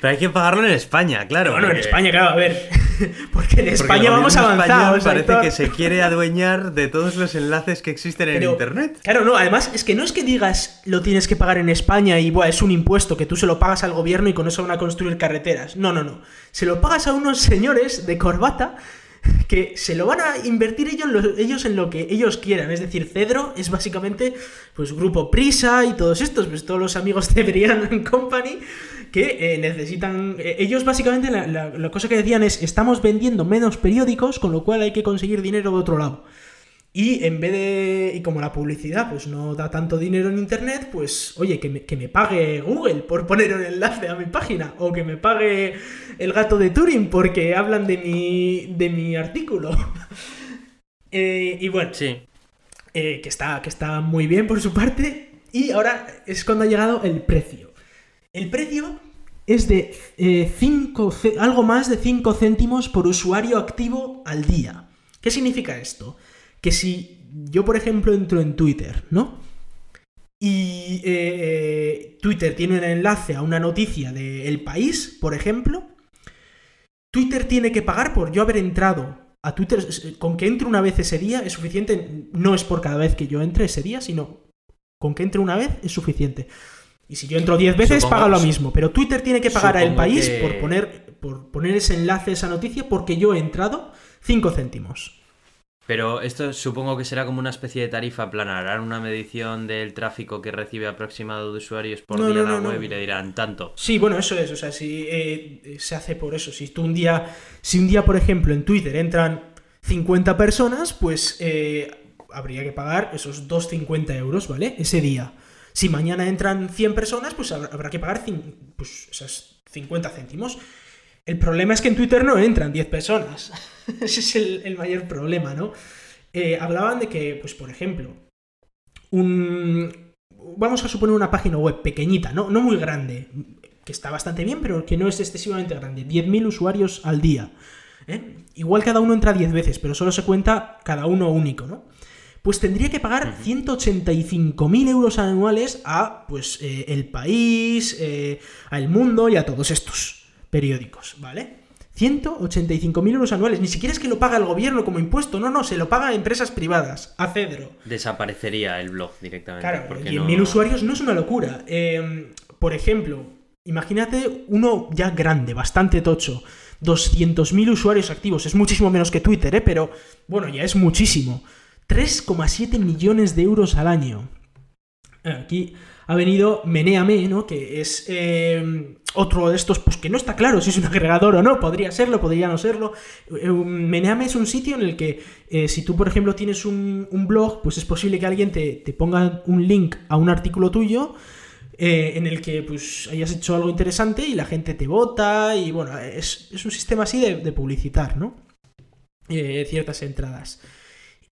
Pero hay que pagarlo en España, claro. bueno, en porque- España, claro, a ver. Porque en porque España el vamos avanzados. Parece que se quiere adueñar de todos los enlaces que existen en Internet. Claro, no, además es que no es que digas lo tienes que pagar en España y buah, es un impuesto que tú se lo pagas al gobierno y con eso van a construir carreteras. No, no, no. Se lo pagas a unos señores de corbata que se lo van a invertir ellos, lo- ellos en lo que ellos quieran. Es decir, Cedro es básicamente pues Grupo Prisa y todos estos, pues todos los amigos de Brian Company que eh, necesitan... eh, ellos básicamente la, la- la cosa que decían es estamos vendiendo menos periódicos, con lo cual hay que conseguir dinero de otro lado. Y en vez de. Y como la publicidad pues no da tanto dinero en internet, pues oye, que me, que me pague Google por poner un enlace a mi página. O que me pague el gato de Turing porque hablan de mi. de mi artículo. Eh, y bueno, Sí. que, está, que está muy bien por su parte. Y ahora es cuando ha llegado el precio. El precio es de eh, cinco algo más de 5 céntimos por usuario activo al día. ¿Qué significa esto? Que si yo, por ejemplo, entro en Twitter, ¿no? Y eh, Twitter tiene un enlace a una noticia de El País, por ejemplo, Twitter tiene que pagar por yo haber entrado a Twitter. Con que entre una vez ese día es suficiente. No es por cada vez que yo entre ese día, sino con que entre una vez es suficiente. Y si yo entro 10 veces, Supongo- paga lo mismo. Pero Twitter tiene que pagar a El supongo País que- por, poner, por poner ese enlace, esa noticia, porque yo he entrado 5 céntimos. Pero esto supongo que será como una especie de tarifa plana. Harán una medición del tráfico que recibe aproximado de usuarios por No, día no, la no, web y le dirán tanto. Sí, bueno, eso es. O sea, si eh, se hace por eso. Si tú un día, si un día, por ejemplo, en Twitter entran 50 personas, pues eh, habría que pagar esos 2,50 euros, ¿vale? Ese día. Si mañana entran 100 personas, pues habrá, que pagar pues, esas 50 céntimos. El problema es que en Twitter no entran 10 personas. Ese es el, el mayor problema, ¿no? Eh, hablaban de que, pues, por ejemplo, un, vamos a suponer una página web pequeñita, ¿no? no muy grande, que está bastante bien, pero que no es excesivamente grande. 10.000 usuarios al día. ¿eh? Igual cada uno entra 10 veces, pero solo se cuenta cada uno único, ¿no? Pues tendría que pagar 185.000 euros anuales a, pues, eh, El País, eh, a El Mundo y a todos estos periódicos, ¿vale? 185.000 euros anuales. Ni siquiera es que lo paga el gobierno como impuesto, no, no, se lo paga a empresas privadas, a Cedro. Desaparecería el blog directamente. Claro, porque 10.000 no- usuarios no es una locura. Eh, por ejemplo, imagínate uno ya grande, bastante tocho. 200.000 usuarios activos. Es muchísimo menos que Twitter, ¿eh? Pero bueno, ya es muchísimo. 3,7 millones de euros al año. Aquí ha venido Meneame, ¿no? Que es eh, otro de estos, pues que no está claro si es un agregador o no. Podría serlo, podría no serlo. Eh, Meneame es un sitio en el que eh, si tú, por ejemplo, tienes un, blog, pues es posible que alguien te, ponga un link a un artículo tuyo eh, en el que pues hayas hecho algo interesante y la gente te vota y bueno, es, es un sistema así de, de publicitar, ¿no? Ciertas entradas.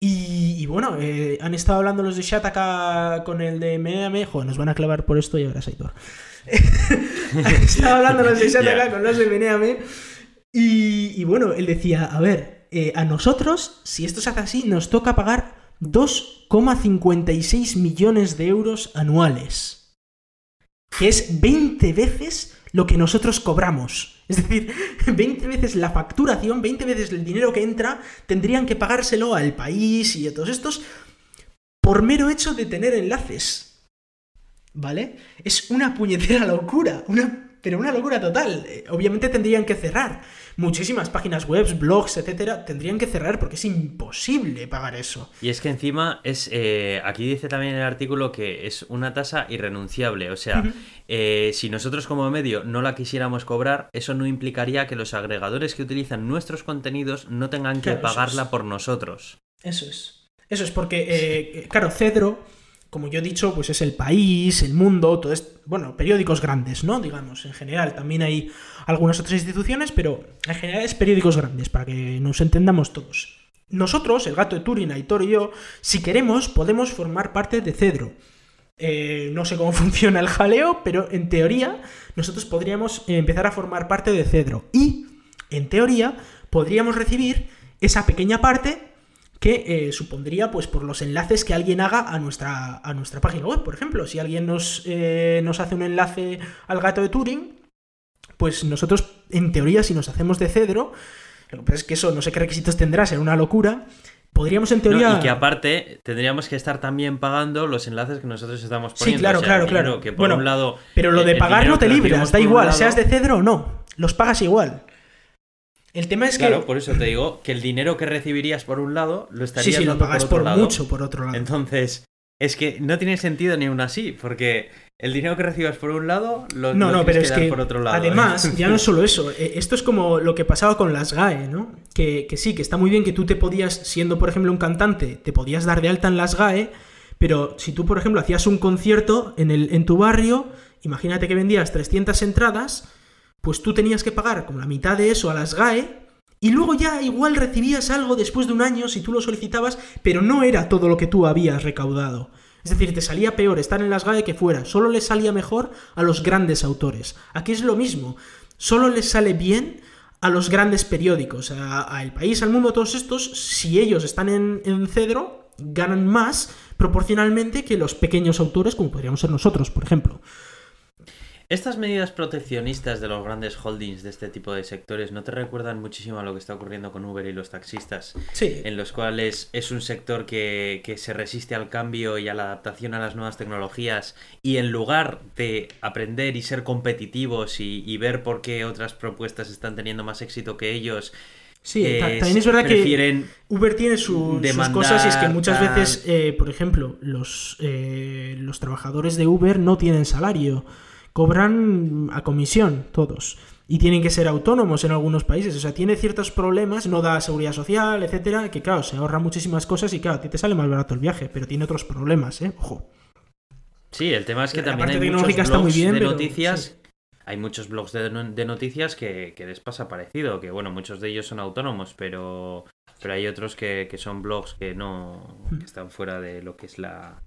Y, y bueno, eh, han estado hablando los de Shataka con el de Meame. Joder, nos van a clavar por esto y ahora Aitor. han estado hablando los de Shataka con los de. Y, y bueno, él decía, a ver, eh, a nosotros, si esto se hace así, nos toca pagar 2,56 millones de euros anuales. Que es 20 veces lo que nosotros cobramos. Es decir, 20 veces la facturación, 20 veces el dinero que entra, tendrían que pagárselo al país y a todos estos por mero hecho de tener enlaces. ¿Vale? Es una puñetera locura. Una pero una locura total. Eh, Obviamente tendrían que cerrar. Muchísimas páginas web, blogs, etcétera, tendrían que cerrar porque es imposible pagar eso. Y es que encima es. eh, aquí dice también el artículo que es una tasa irrenunciable. O sea, eh, si nosotros como medio no la quisiéramos cobrar, eso no implicaría que los agregadores que utilizan nuestros contenidos no tengan que Claro, pagarla es. por nosotros. Eso es. Eso es porque, eh, claro, Cedro, como yo he dicho, pues es el país, el mundo, todo es, bueno, periódicos grandes, ¿no? Digamos, en general. También hay algunas otras instituciones, pero en general es periódicos grandes, para que nos entendamos todos. Nosotros, el gato de Turing, Aitor y yo, si queremos, podemos formar parte de Cedro. Eh, no sé cómo funciona el jaleo, pero en teoría nosotros podríamos empezar a formar parte de Cedro. Y, en teoría, podríamos recibir esa pequeña parte que eh, supondría, pues, por los enlaces que alguien haga a nuestra, a nuestra página web. Por ejemplo, si alguien nos, eh, nos hace un enlace al gato de Turing, pues nosotros, en teoría, si nos hacemos de Cedro, lo que pasa es que eso no sé qué requisitos tendrá, será una locura. Podríamos, en No, teoría. y que aparte tendríamos que estar también pagando los enlaces que nosotros estamos Sí, poniendo. claro, O sea, claro, dinero claro. Que por Bueno, un lado. Pero lo eh, de pagar no te libras, da igual, lado- seas de Cedro o no. Los pagas igual. El tema es Claro, que. por eso te digo que el dinero que recibirías por un lado lo Sí, estarías sí, lo dando pagas por, otro por lado. mucho por otro lado. Entonces, es que no tiene sentido ni aún así, porque el dinero que recibas por un lado lo, No, lo no, pero que es dar que por otro lado. ¿eh? además, ya no solo eso, eh, esto es como lo que pasaba con las GAE, ¿no? Que, que sí, que está muy bien que tú te podías, siendo por ejemplo un cantante, te podías dar de alta en las GAE, pero si tú por ejemplo hacías un concierto en, el, en tu barrio, imagínate que vendías 300 entradas, pues tú tenías que pagar como la mitad de eso a las GAE. Y luego ya igual recibías algo después de un año si tú lo solicitabas, pero no era todo lo que tú habías recaudado. Es decir, te salía peor estar en las GAE que fuera. Solo les salía mejor a los grandes autores. Aquí es lo mismo. Solo les sale bien a los grandes periódicos, a, El País, al Mundo, todos estos. Si ellos están en, en Cedro, ganan más proporcionalmente que los pequeños autores, como podríamos ser nosotros, por ejemplo. Estas medidas proteccionistas de los grandes holdings de este tipo de sectores no te recuerdan muchísimo a lo que está ocurriendo con Uber y los taxistas, Sí. en los cuales es un sector que, que se resiste al cambio y a la adaptación a las nuevas tecnologías y en lugar de aprender y ser competitivos y, y ver por qué otras propuestas están teniendo más éxito que ellos, Sí, eh, ta- también es verdad que Uber tiene su- sus cosas y es que muchas veces, eh, por ejemplo, los, eh, los trabajadores de Uber no tienen salario, cobran a comisión todos y tienen que ser autónomos en algunos países, o sea, tiene ciertos problemas, no da seguridad social, etcétera, que claro, se ahorra muchísimas cosas y claro, a ti te sale más barato el viaje, pero tiene otros problemas, ¿eh? Ojo. Sí, el tema es que La también hay parte muchos tecnológica está muy blogs bien, de pero- noticias. sí. Hay muchos blogs de, no- de noticias que, que les pasa parecido, que bueno, muchos de ellos son autónomos, pero, pero hay otros que, que son blogs que no Hmm. que están fuera de lo que es la,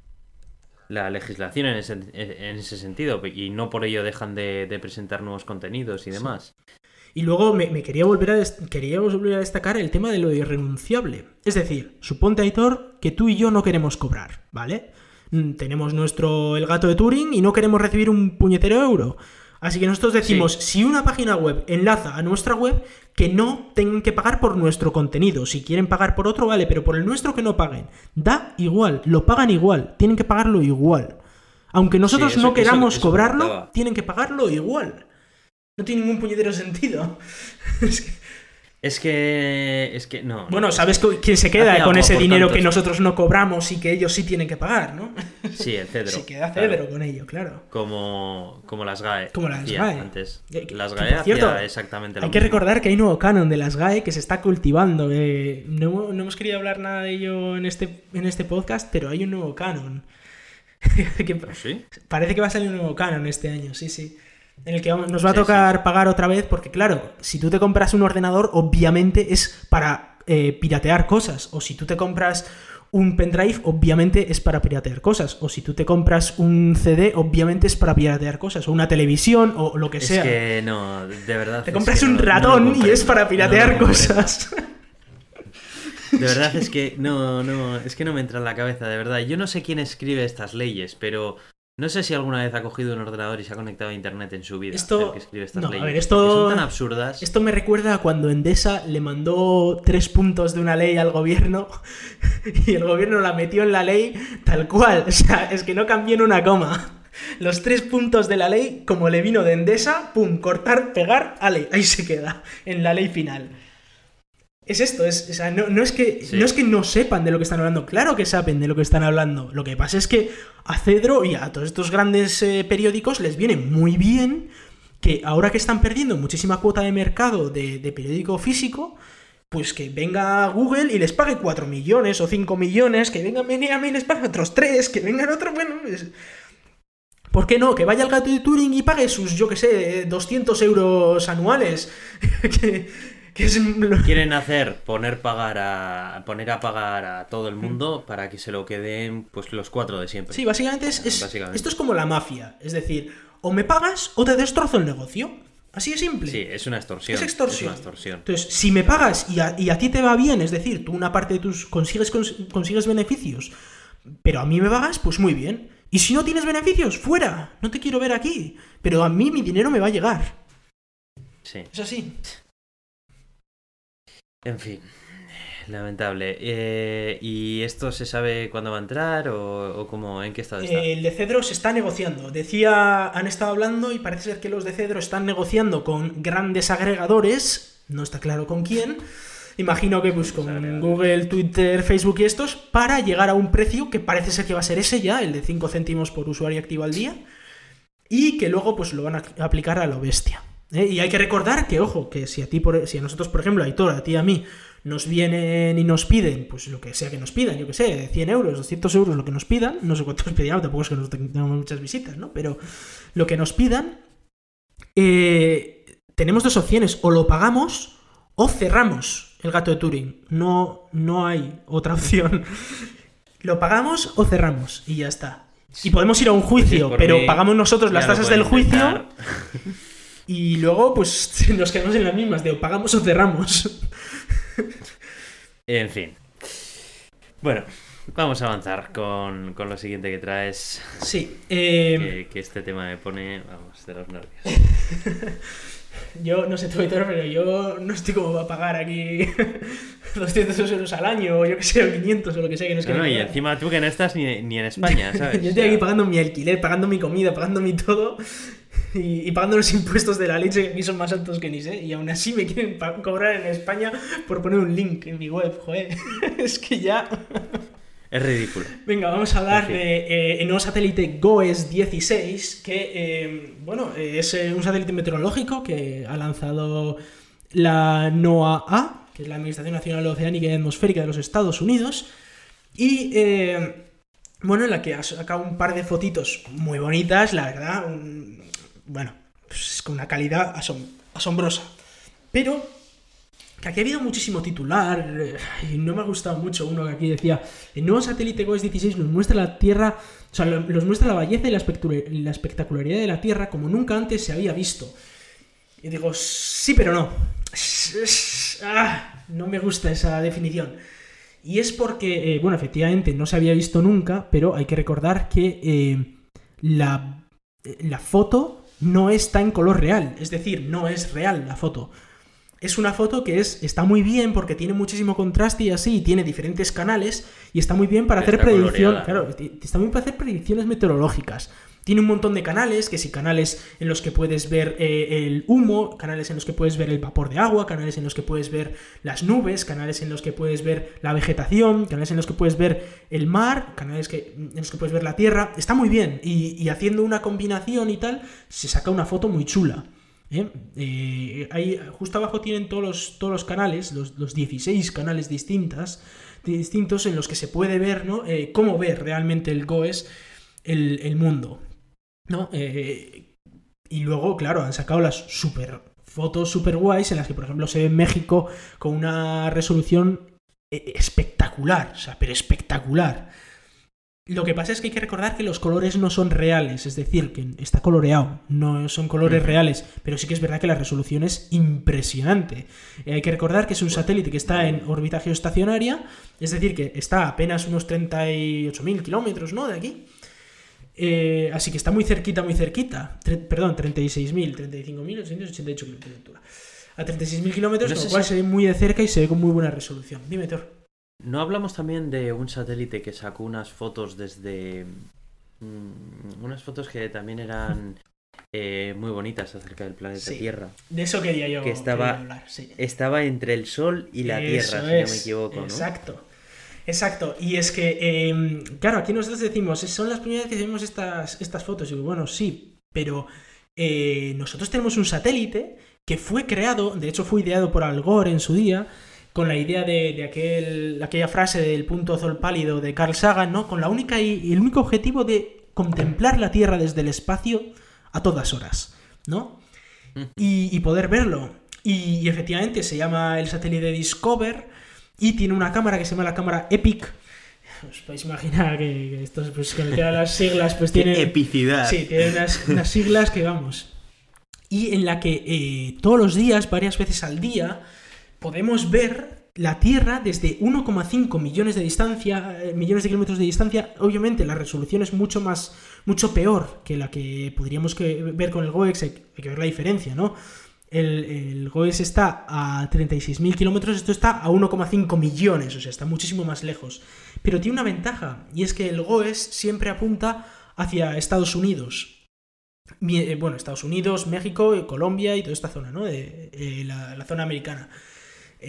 la legislación en ese, en ese sentido, y no por ello dejan de, de presentar nuevos contenidos y demás. Y luego me, me quería, volver a des- quería volver a destacar el tema de lo irrenunciable. Es decir, suponte, Aitor, que tú y yo no queremos cobrar, ¿vale? Mm, Tenemos nuestro El gato de Turing y no queremos recibir un puñetero euro. Así que nosotros decimos, si una página web enlaza a nuestra web, que no tengan que pagar por nuestro contenido. Si quieren pagar por otro, vale, pero por el nuestro que no paguen. Da igual, lo pagan igual, tienen que pagarlo igual. Aunque nosotros eso- no queramos eso cobrarlo, tienen que pagarlo igual. No tiene ningún puñetero sentido. Es que- Es que. Es que no. Bueno, no, ¿sabes quién se queda Hacía con ese dinero tantos- que nosotros no cobramos y que ellos sí tienen que pagar, ¿no? Sí, el cedro. Se queda claro. cedro con ello, claro. Como, como las GAE. Como las hacía GAE. Antes. Las que, GAE por cierto, hacía exactamente lo Hay que recordar que hay nuevo canon de las GAE que se está cultivando. eh, no, hemos- no hemos querido hablar nada de ello en este, en este podcast, pero hay un nuevo canon. Que pa- ¿Sí? Parece que va a salir un nuevo canon este año, sí, sí. En el que vamos- nos va a Sí, tocar pagar otra vez, porque claro, si tú te compras un ordenador, obviamente es para eh, piratear cosas. O si tú te compras un pendrive, obviamente es para piratear cosas. O si tú te compras un CD, obviamente es para piratear cosas. O una televisión, o lo que Es sea. que no, de verdad. Te es compras un no- no lo ratón y es para piratear cosas. De verdad es que no, no, es que no me entra en la cabeza, de verdad. Yo no sé quién escribe estas leyes, pero no sé si alguna vez ha cogido un ordenador y se ha conectado a internet en su vida. Esto- el que escribe estas no, a ver, esto- Son tan absurdas. Esto me recuerda a cuando Endesa le mandó tres puntos de una ley al gobierno y el gobierno la metió en la ley tal cual. O sea, es que no cambió en una coma. Los tres puntos de la ley, como le vino de Endesa, pum, cortar, pegar, ale, ahí se queda, en la ley final. Es esto, es, o sea, no, no es que, Sí. no es que no sepan de lo que están hablando, claro que saben de lo que están hablando. Lo que pasa es que a Cedro y a todos estos grandes eh, periódicos les viene muy bien que ahora que están perdiendo muchísima cuota de mercado de, de periódico físico, pues que venga Google y les pague 4 millones o 5 millones, que venga Meneame y les pague otros 3, que vengan otros, bueno... es- ¿Por qué no? Que vaya el gato de Turing y pague sus, yo que sé, 200 euros anuales. que, que es Quieren hacer poner pagar a poner a pagar a todo el mundo para que se lo queden pues los cuatro de siempre. Sí, básicamente, es, es- Básicamente. esto es como la mafia. Es decir, o me pagas o te destrozo el negocio. Así de simple. Sí, es una extorsión. Es extorsión. una extorsión. Entonces, si me pagas y a, y a ti te va bien, es decir, tú una parte de tus consigues, cons- consigues beneficios, pero a mí me pagas, pues muy bien. Y si no tienes beneficios, fuera, no te quiero ver aquí. Pero a mí mi dinero me va a llegar. Sí. Es así. En fin, lamentable. Eh, ¿Y esto se sabe cuándo va a entrar o, o cómo, en qué estado está? El de Cedro se está negociando. Decía, han estado hablando y parece ser que los de Cedro están negociando con grandes agregadores. No está claro con quién. Imagino que pues con. Google, Twitter, Facebook y estos, para llegar a un precio que parece ser que va a ser ese ya, el de 5 céntimos por usuario activo al día. Y que luego pues lo van a aplicar a lo bestia. ¿Eh? Y hay que recordar que, ojo, que si a ti, por, si a nosotros, por ejemplo, a Aitor, a ti y a mí, nos vienen y nos piden, pues lo que sea que nos pidan, yo que sé, 100 euros, 200 euros, lo que nos pidan, no sé cuántos pedíamos, tampoco es que nos tengamos muchas visitas, ¿no? Pero lo que nos pidan, eh, tenemos dos opciones, o lo pagamos o cerramos el gato de Turing. No, no hay otra opción. Lo pagamos o cerramos y ya está. Y podemos ir a un juicio, pero mí, pagamos nosotros las tasas del juicio. y luego pues nos quedamos en las mismas de o pagamos o cerramos. En fin. Bueno, vamos a avanzar con, con lo siguiente que traes. Sí, eh, Que, que este tema me pone, vamos, de los nervios. yo no sé tú, Aitor, pero yo no estoy como va a pagar aquí 200 euros al año, o yo que sé, o 500 o lo que sea que nos No, no, y encima tú que no estás ni, ni en España, ¿sabes? Yo estoy aquí pagando mi alquiler, pagando mi comida, pagando mi todo y, y pagando los impuestos de la leche que aquí son más altos que ni sé. Y aún así me quieren cobrar en España por poner un link en mi web, joder. es que ya. Es ridículo. Venga, vamos a hablar de eh, el nuevo satélite GOES 16, que, eh, bueno, eh, es eh, un satélite meteorológico que ha lanzado la NOAA, que es la Administración Nacional Oceánica y Atmosférica de los Estados Unidos, y, eh, bueno, en la que ha sacado un par de fotitos muy bonitas, la verdad, un- bueno, pues es con una calidad asom- asombrosa. Pero que aquí ha habido muchísimo titular eh, y no me ha gustado mucho uno que aquí decía el nuevo satélite GOES 16 nos muestra la Tierra, o sea, nos muestra la belleza y la, espectacularidad de la Tierra como nunca antes se había visto. Y digo, sí, pero no. Ah, no me gusta esa definición. Y es porque, eh, bueno, efectivamente no se había visto nunca, pero hay que recordar que eh, la, la foto no está en color real, es decir, no es real la foto. Es una foto que es, está muy bien porque tiene muchísimo contraste y así, y tiene diferentes canales, y está muy bien para hacer Está Claro, está muy bien para hacer predicciones meteorológicas. Tiene un montón de canales, que si canales en los que puedes ver eh, el humo, canales en los que puedes ver el vapor de agua, canales en los que puedes ver las nubes, canales en los que puedes ver la vegetación, canales en los que puedes ver el mar, canales que, en los que puedes ver la tierra. Está muy bien. Y, haciendo una combinación y tal, se saca una foto muy chula. ¿eh? Eh, ahí, justo abajo tienen todos los, todos los canales, los, los 16 canales distintas, distintos en los que se puede ver ¿no? Cómo ve realmente el GOES el mundo. ¿No? Eh, y luego, claro, han sacado las super fotos super guays en las que, por ejemplo, se ve México con una resolución eh, espectacular, o sea, pero espectacular. Lo que pasa es que hay que recordar que los colores no son reales, es decir, que está coloreado, no son colores reales, pero sí que es verdad que la resolución es impresionante. Eh, hay que recordar que es un satélite que está en órbita geoestacionaria, es decir, que está a apenas unos 38.000 kilómetros, ¿no? De aquí. Eh, así que está muy cerquita, muy cerquita. Tre- perdón, 36.000, 35.888 kilómetros de altura. A 36.000 kilómetros, No con lo cual si- se ve muy de cerca y se ve con muy buena resolución. Dime, Thor. ¿No hablamos también de un satélite que sacó unas fotos desde mm, unas fotos que también eran eh, muy bonitas acerca del planeta Sí. Tierra. De eso quería yo Que estaba- hablar, sí. Estaba entre el Sol y la Eso Tierra, si no me equivoco, ¿no? Exacto. Y es que, eh, claro, aquí nosotros decimos, son las primeras veces que vemos estas, estas fotos. Y digo, bueno, sí, pero eh, nosotros tenemos un satélite que fue creado, de hecho fue ideado por Al Gore en su día, con la idea de, de aquel, aquella frase del punto azul pálido de Carl Sagan, ¿no? Con la única y, y el único objetivo de contemplar la Tierra desde el espacio a todas horas, ¿no? y, y poder verlo. Y, y efectivamente se llama el satélite Discover y tiene una cámara que se llama la cámara EPIC. Os podéis imaginar que, que estos, pues, con el tema de las siglas, pues ¡Qué tiene. epicidad! Sí, tiene unas, unas siglas que vamos. Y en la que eh, todos los días, varias veces al día, podemos ver la Tierra desde 1,5 millones de distancia, eh, millones de kilómetros de distancia. Obviamente la resolución es mucho más, mucho peor que la que podríamos que- ver con el GOEX. Hay que ver la diferencia, ¿no? El, GOES está a 36.000 kilómetros, esto está a 1,5 millones, o sea, está muchísimo más lejos. Pero tiene una ventaja, y es que el GOES siempre apunta hacia Estados Unidos. Eh, Bueno, Estados Unidos, México, eh, Colombia y toda esta zona, ¿no? Eh, la, zona americana.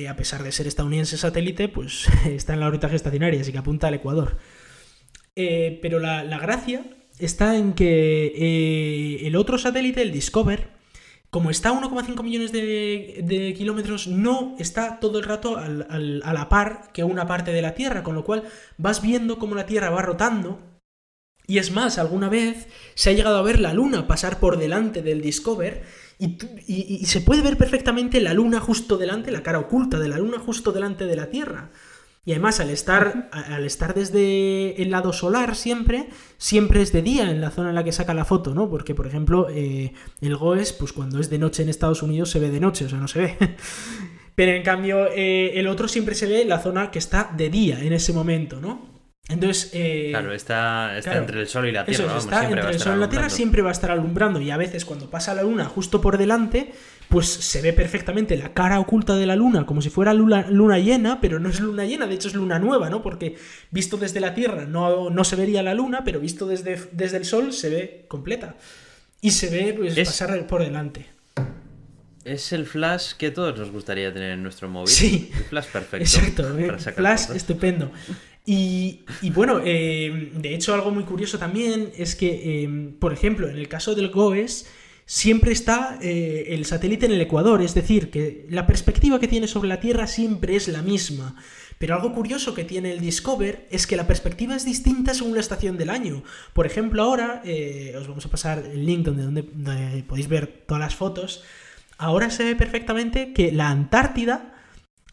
A pesar de ser estadounidense satélite, pues está en la órbita gestacionaria, así que apunta al Ecuador. Pero la, gracia está en que el otro satélite, el Discover, como está a 1,5 millones de, kilómetros, no está todo el rato a la par que una parte de la Tierra, con lo cual vas viendo cómo la Tierra va rotando. Y es más, alguna vez se ha llegado a ver la Luna pasar por delante del Discover y se puede ver perfectamente la Luna justo delante, la cara oculta de la Luna justo delante de la Tierra. Y además, al estar, al estar desde el lado solar siempre, siempre es de día en la zona en la que saca la foto, ¿no? Porque, por ejemplo, eh, el GOES, pues cuando es de noche en Estados Unidos se ve de noche, o sea, no se ve. Pero en cambio, eh, el otro siempre se ve la zona que está de día en ese momento, ¿no? Entonces, eh, Claro, está, está claro. entre el Sol y la eso Tierra. es, vamos, está siempre va entre a el estar Sol y la Tierra, siempre va a estar alumbrando. Y a veces cuando pasa la Luna justo por delante, pues se ve perfectamente la cara oculta de la Luna, como si fuera luna, luna llena, pero no es luna llena, de hecho es luna nueva, ¿no? Porque visto desde la Tierra no, no se vería la Luna, pero visto desde, desde el Sol se ve completa. Y se ve pues, Es- pasar por delante. Es el flash que todos nos gustaría tener en nuestro móvil. Sí. El flash perfecto. Exacto, eh, para sacar Flash estupendo. Y, y bueno, eh, de hecho algo muy curioso también es que, eh, por ejemplo, en el caso del GOES, siempre está eh, el satélite en el Ecuador, es decir, que la perspectiva que tiene sobre la Tierra siempre es la misma. Pero algo curioso que tiene el Discover es que la perspectiva es distinta según la estación del año. Por ejemplo, ahora, eh, os vamos a pasar el link donde, donde, donde podéis ver todas las fotos. Ahora se ve perfectamente que la Antártida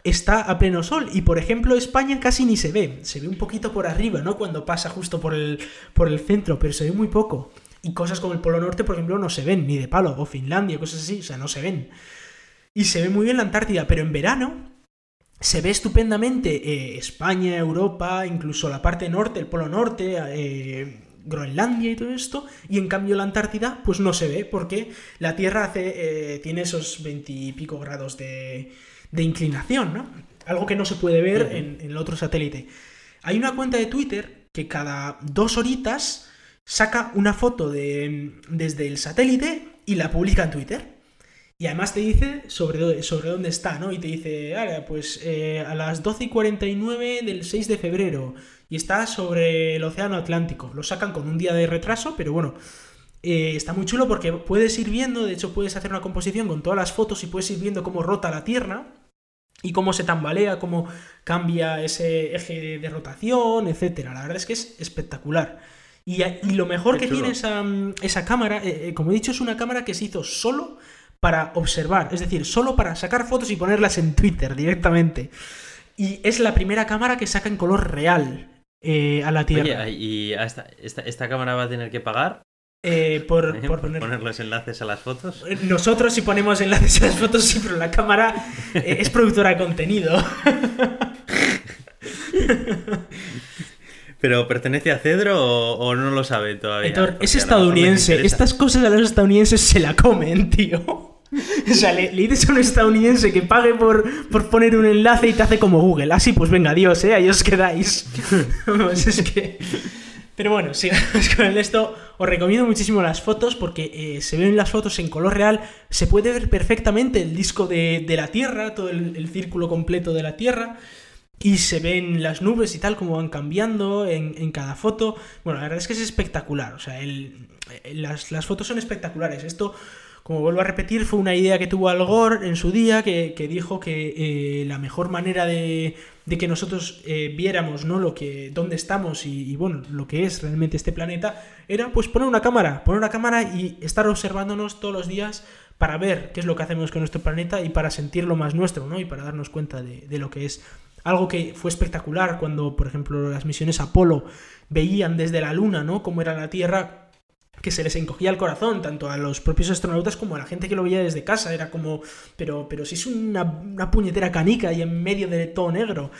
está a pleno sol y por ejemplo España casi ni se ve, se ve un poquito por arriba, ¿no? Cuando pasa justo por el, por el centro, pero se ve muy poco. Y cosas como el Polo Norte, por ejemplo, no se ven ni de palo, o Finlandia, cosas así, o sea, no se ven. Y se ve muy bien la Antártida, pero en verano se ve estupendamente eh, España, Europa, incluso la parte norte, el Polo Norte, eh, Groenlandia y todo esto, y en cambio la Antártida pues no se ve porque la Tierra hace, eh, tiene esos veintipico grados de, de inclinación, ¿no? Algo que no se puede ver en el otro satélite. Hay una cuenta de Twitter que cada dos horitas saca una foto de, desde el satélite y la publica en Twitter. Y además te dice sobre, sobre dónde está, ¿no? Y te dice, "Ah, pues eh, a las 12 y 49 del 6 de febrero. Y está sobre el Océano Atlántico. Lo sacan con un día de retraso, pero bueno. eh, está muy chulo porque puedes ir viendo, de hecho puedes hacer una composición con todas las fotos y puedes ir viendo cómo rota la Tierra y cómo se tambalea, cómo cambia ese eje de rotación, etcétera. La verdad es que es espectacular. Y, y lo mejor Qué que tiene esa, mm, esa cámara, eh, eh, como he dicho, es una cámara que se hizo solo para observar, es decir, solo para sacar fotos y ponerlas en Twitter directamente. Y es la primera cámara que saca en color real eh, a la Tierra. Oye, y esta, esta, esta cámara va a tener que pagar Eh, por, por poner... poner los enlaces a las fotos. Nosotros si ponemos enlaces a las fotos, sí, pero la cámara eh, es productora de contenido. ¿Pero pertenece a Cedro o, o no lo saben todavía? Héctor, es estadounidense. Estas cosas a los estadounidenses se la comen, tío. O sea, le, le dices a un estadounidense que pague por, por poner un enlace y te hace como Google. Así, pues venga, adiós, ¿eh? Ahí os quedáis. Vamos, es que... Pero bueno, sigamos con esto. Os recomiendo muchísimo las fotos porque eh, se ven las fotos en color real. Se puede ver perfectamente el disco de, la Tierra, todo el, círculo completo de la Tierra. Y se ven las nubes y tal, como van cambiando en, cada foto. Bueno, la verdad es que es espectacular. O sea, las, las fotos son espectaculares. Esto como vuelvo a repetir, fue una idea que tuvo Al Gore en su día, que, dijo que eh, la mejor manera de, que nosotros eh, viéramos ¿no? lo que, dónde estamos y, bueno, lo que es realmente este planeta, era pues poner una cámara, poner una cámara y estar observándonos todos los días para ver qué es lo que hacemos con nuestro planeta y para sentirlo más nuestro, ¿no? Y para darnos cuenta de, de lo que es algo que fue espectacular cuando, por ejemplo, las misiones Apolo veían desde la Luna, ¿no? Cómo era la Tierra, que se les encogía el corazón, tanto a los propios astronautas como a la gente que lo veía desde casa. Era como, pero, pero si es una, puñetera canica y en medio de todo negro.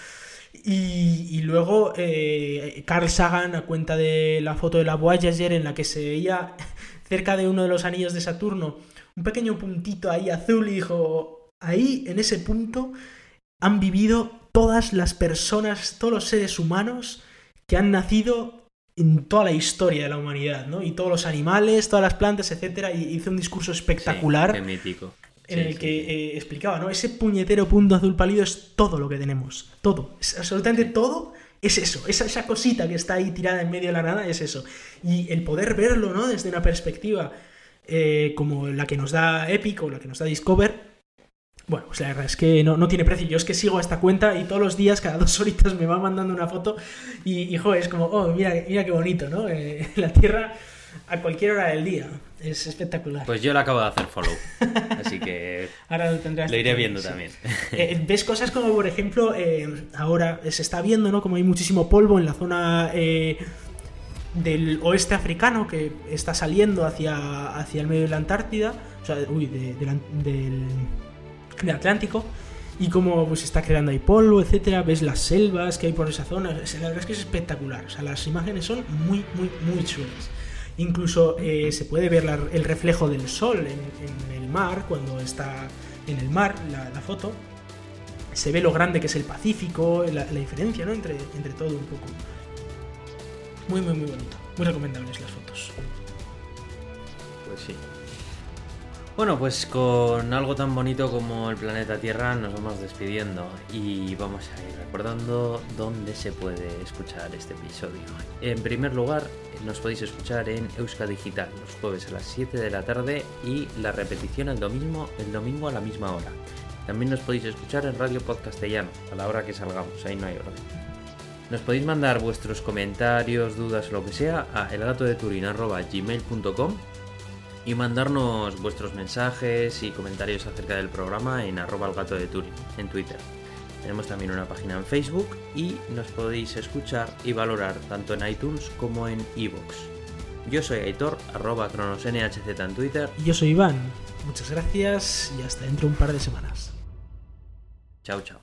Y, luego eh, Carl Sagan, a cuenta de la foto de la Voyager, en la que se veía cerca de uno de los anillos de Saturno un pequeño puntito ahí azul, y dijo: Ahí, en ese punto, han vivido todas las personas, todos los seres humanos que han nacido en toda la historia de la humanidad, ¿no? Y todos los animales, todas las plantas, etcétera, y hizo un discurso espectacular. mítico. En el que eh, explicaba, ¿no? Ese puñetero punto azul pálido es todo lo que tenemos. Todo. Es absolutamente todo es eso. Esa, esa cosita que está ahí tirada en medio de la nada es eso. Y el poder verlo, ¿no? Desde una perspectiva eh, como la que nos da Epic o la que nos da Discover, bueno, pues la verdad es que no, tiene precio. Yo es que sigo a esta cuenta y todos los días, cada dos horitas, me va mandando una foto y, y es como, oh, mira, mira qué bonito, ¿no? Eh, la Tierra a cualquier hora del día. Es espectacular. Pues yo le acabo de hacer follow. Así que ahora lo, tendrás lo iré viendo también. Eh, ves cosas como, por ejemplo, eh, ahora se está viendo, ¿no? Como hay muchísimo polvo en la zona del oeste africano que está saliendo hacia, hacia el medio de la Antártida. O sea, uy, del del Atlántico y cómo pues está creando ahí polvo, etcétera, ves las selvas que hay por esa zona, la verdad es que es espectacular, o sea, las imágenes son muy, muy, muy chulas. Incluso eh, se puede ver el reflejo del sol en, el mar, cuando está en el mar la, foto. Se ve lo grande que es el Pacífico, la, diferencia ¿no? entre, entre todo un poco. Muy, muy, muy bonito. Muy recomendables las fotos. Pues sí. Bueno, pues con algo tan bonito como el planeta Tierra nos vamos despidiendo y vamos a ir recordando dónde se puede escuchar este episodio. En primer lugar, nos podéis escuchar en Euska Digital los jueves a las 7 de la tarde y la repetición el domingo, el domingo a la misma hora. También nos podéis escuchar en Radio Podcastellano, a la hora que salgamos, ahí no hay orden. Nos podéis mandar vuestros comentarios, dudas o lo que sea a elgatodeturin.gmail.com y mandarnos vuestros mensajes y comentarios acerca del programa en arroba el gato de Turing en Twitter. Tenemos también una página en Facebook y nos podéis escuchar y valorar tanto en iTunes como en iVoox. Yo soy Aitor, arroba cronosnhz en Twitter. Y yo soy Iván. Muchas gracias y hasta dentro de un par de semanas. Chao, chao.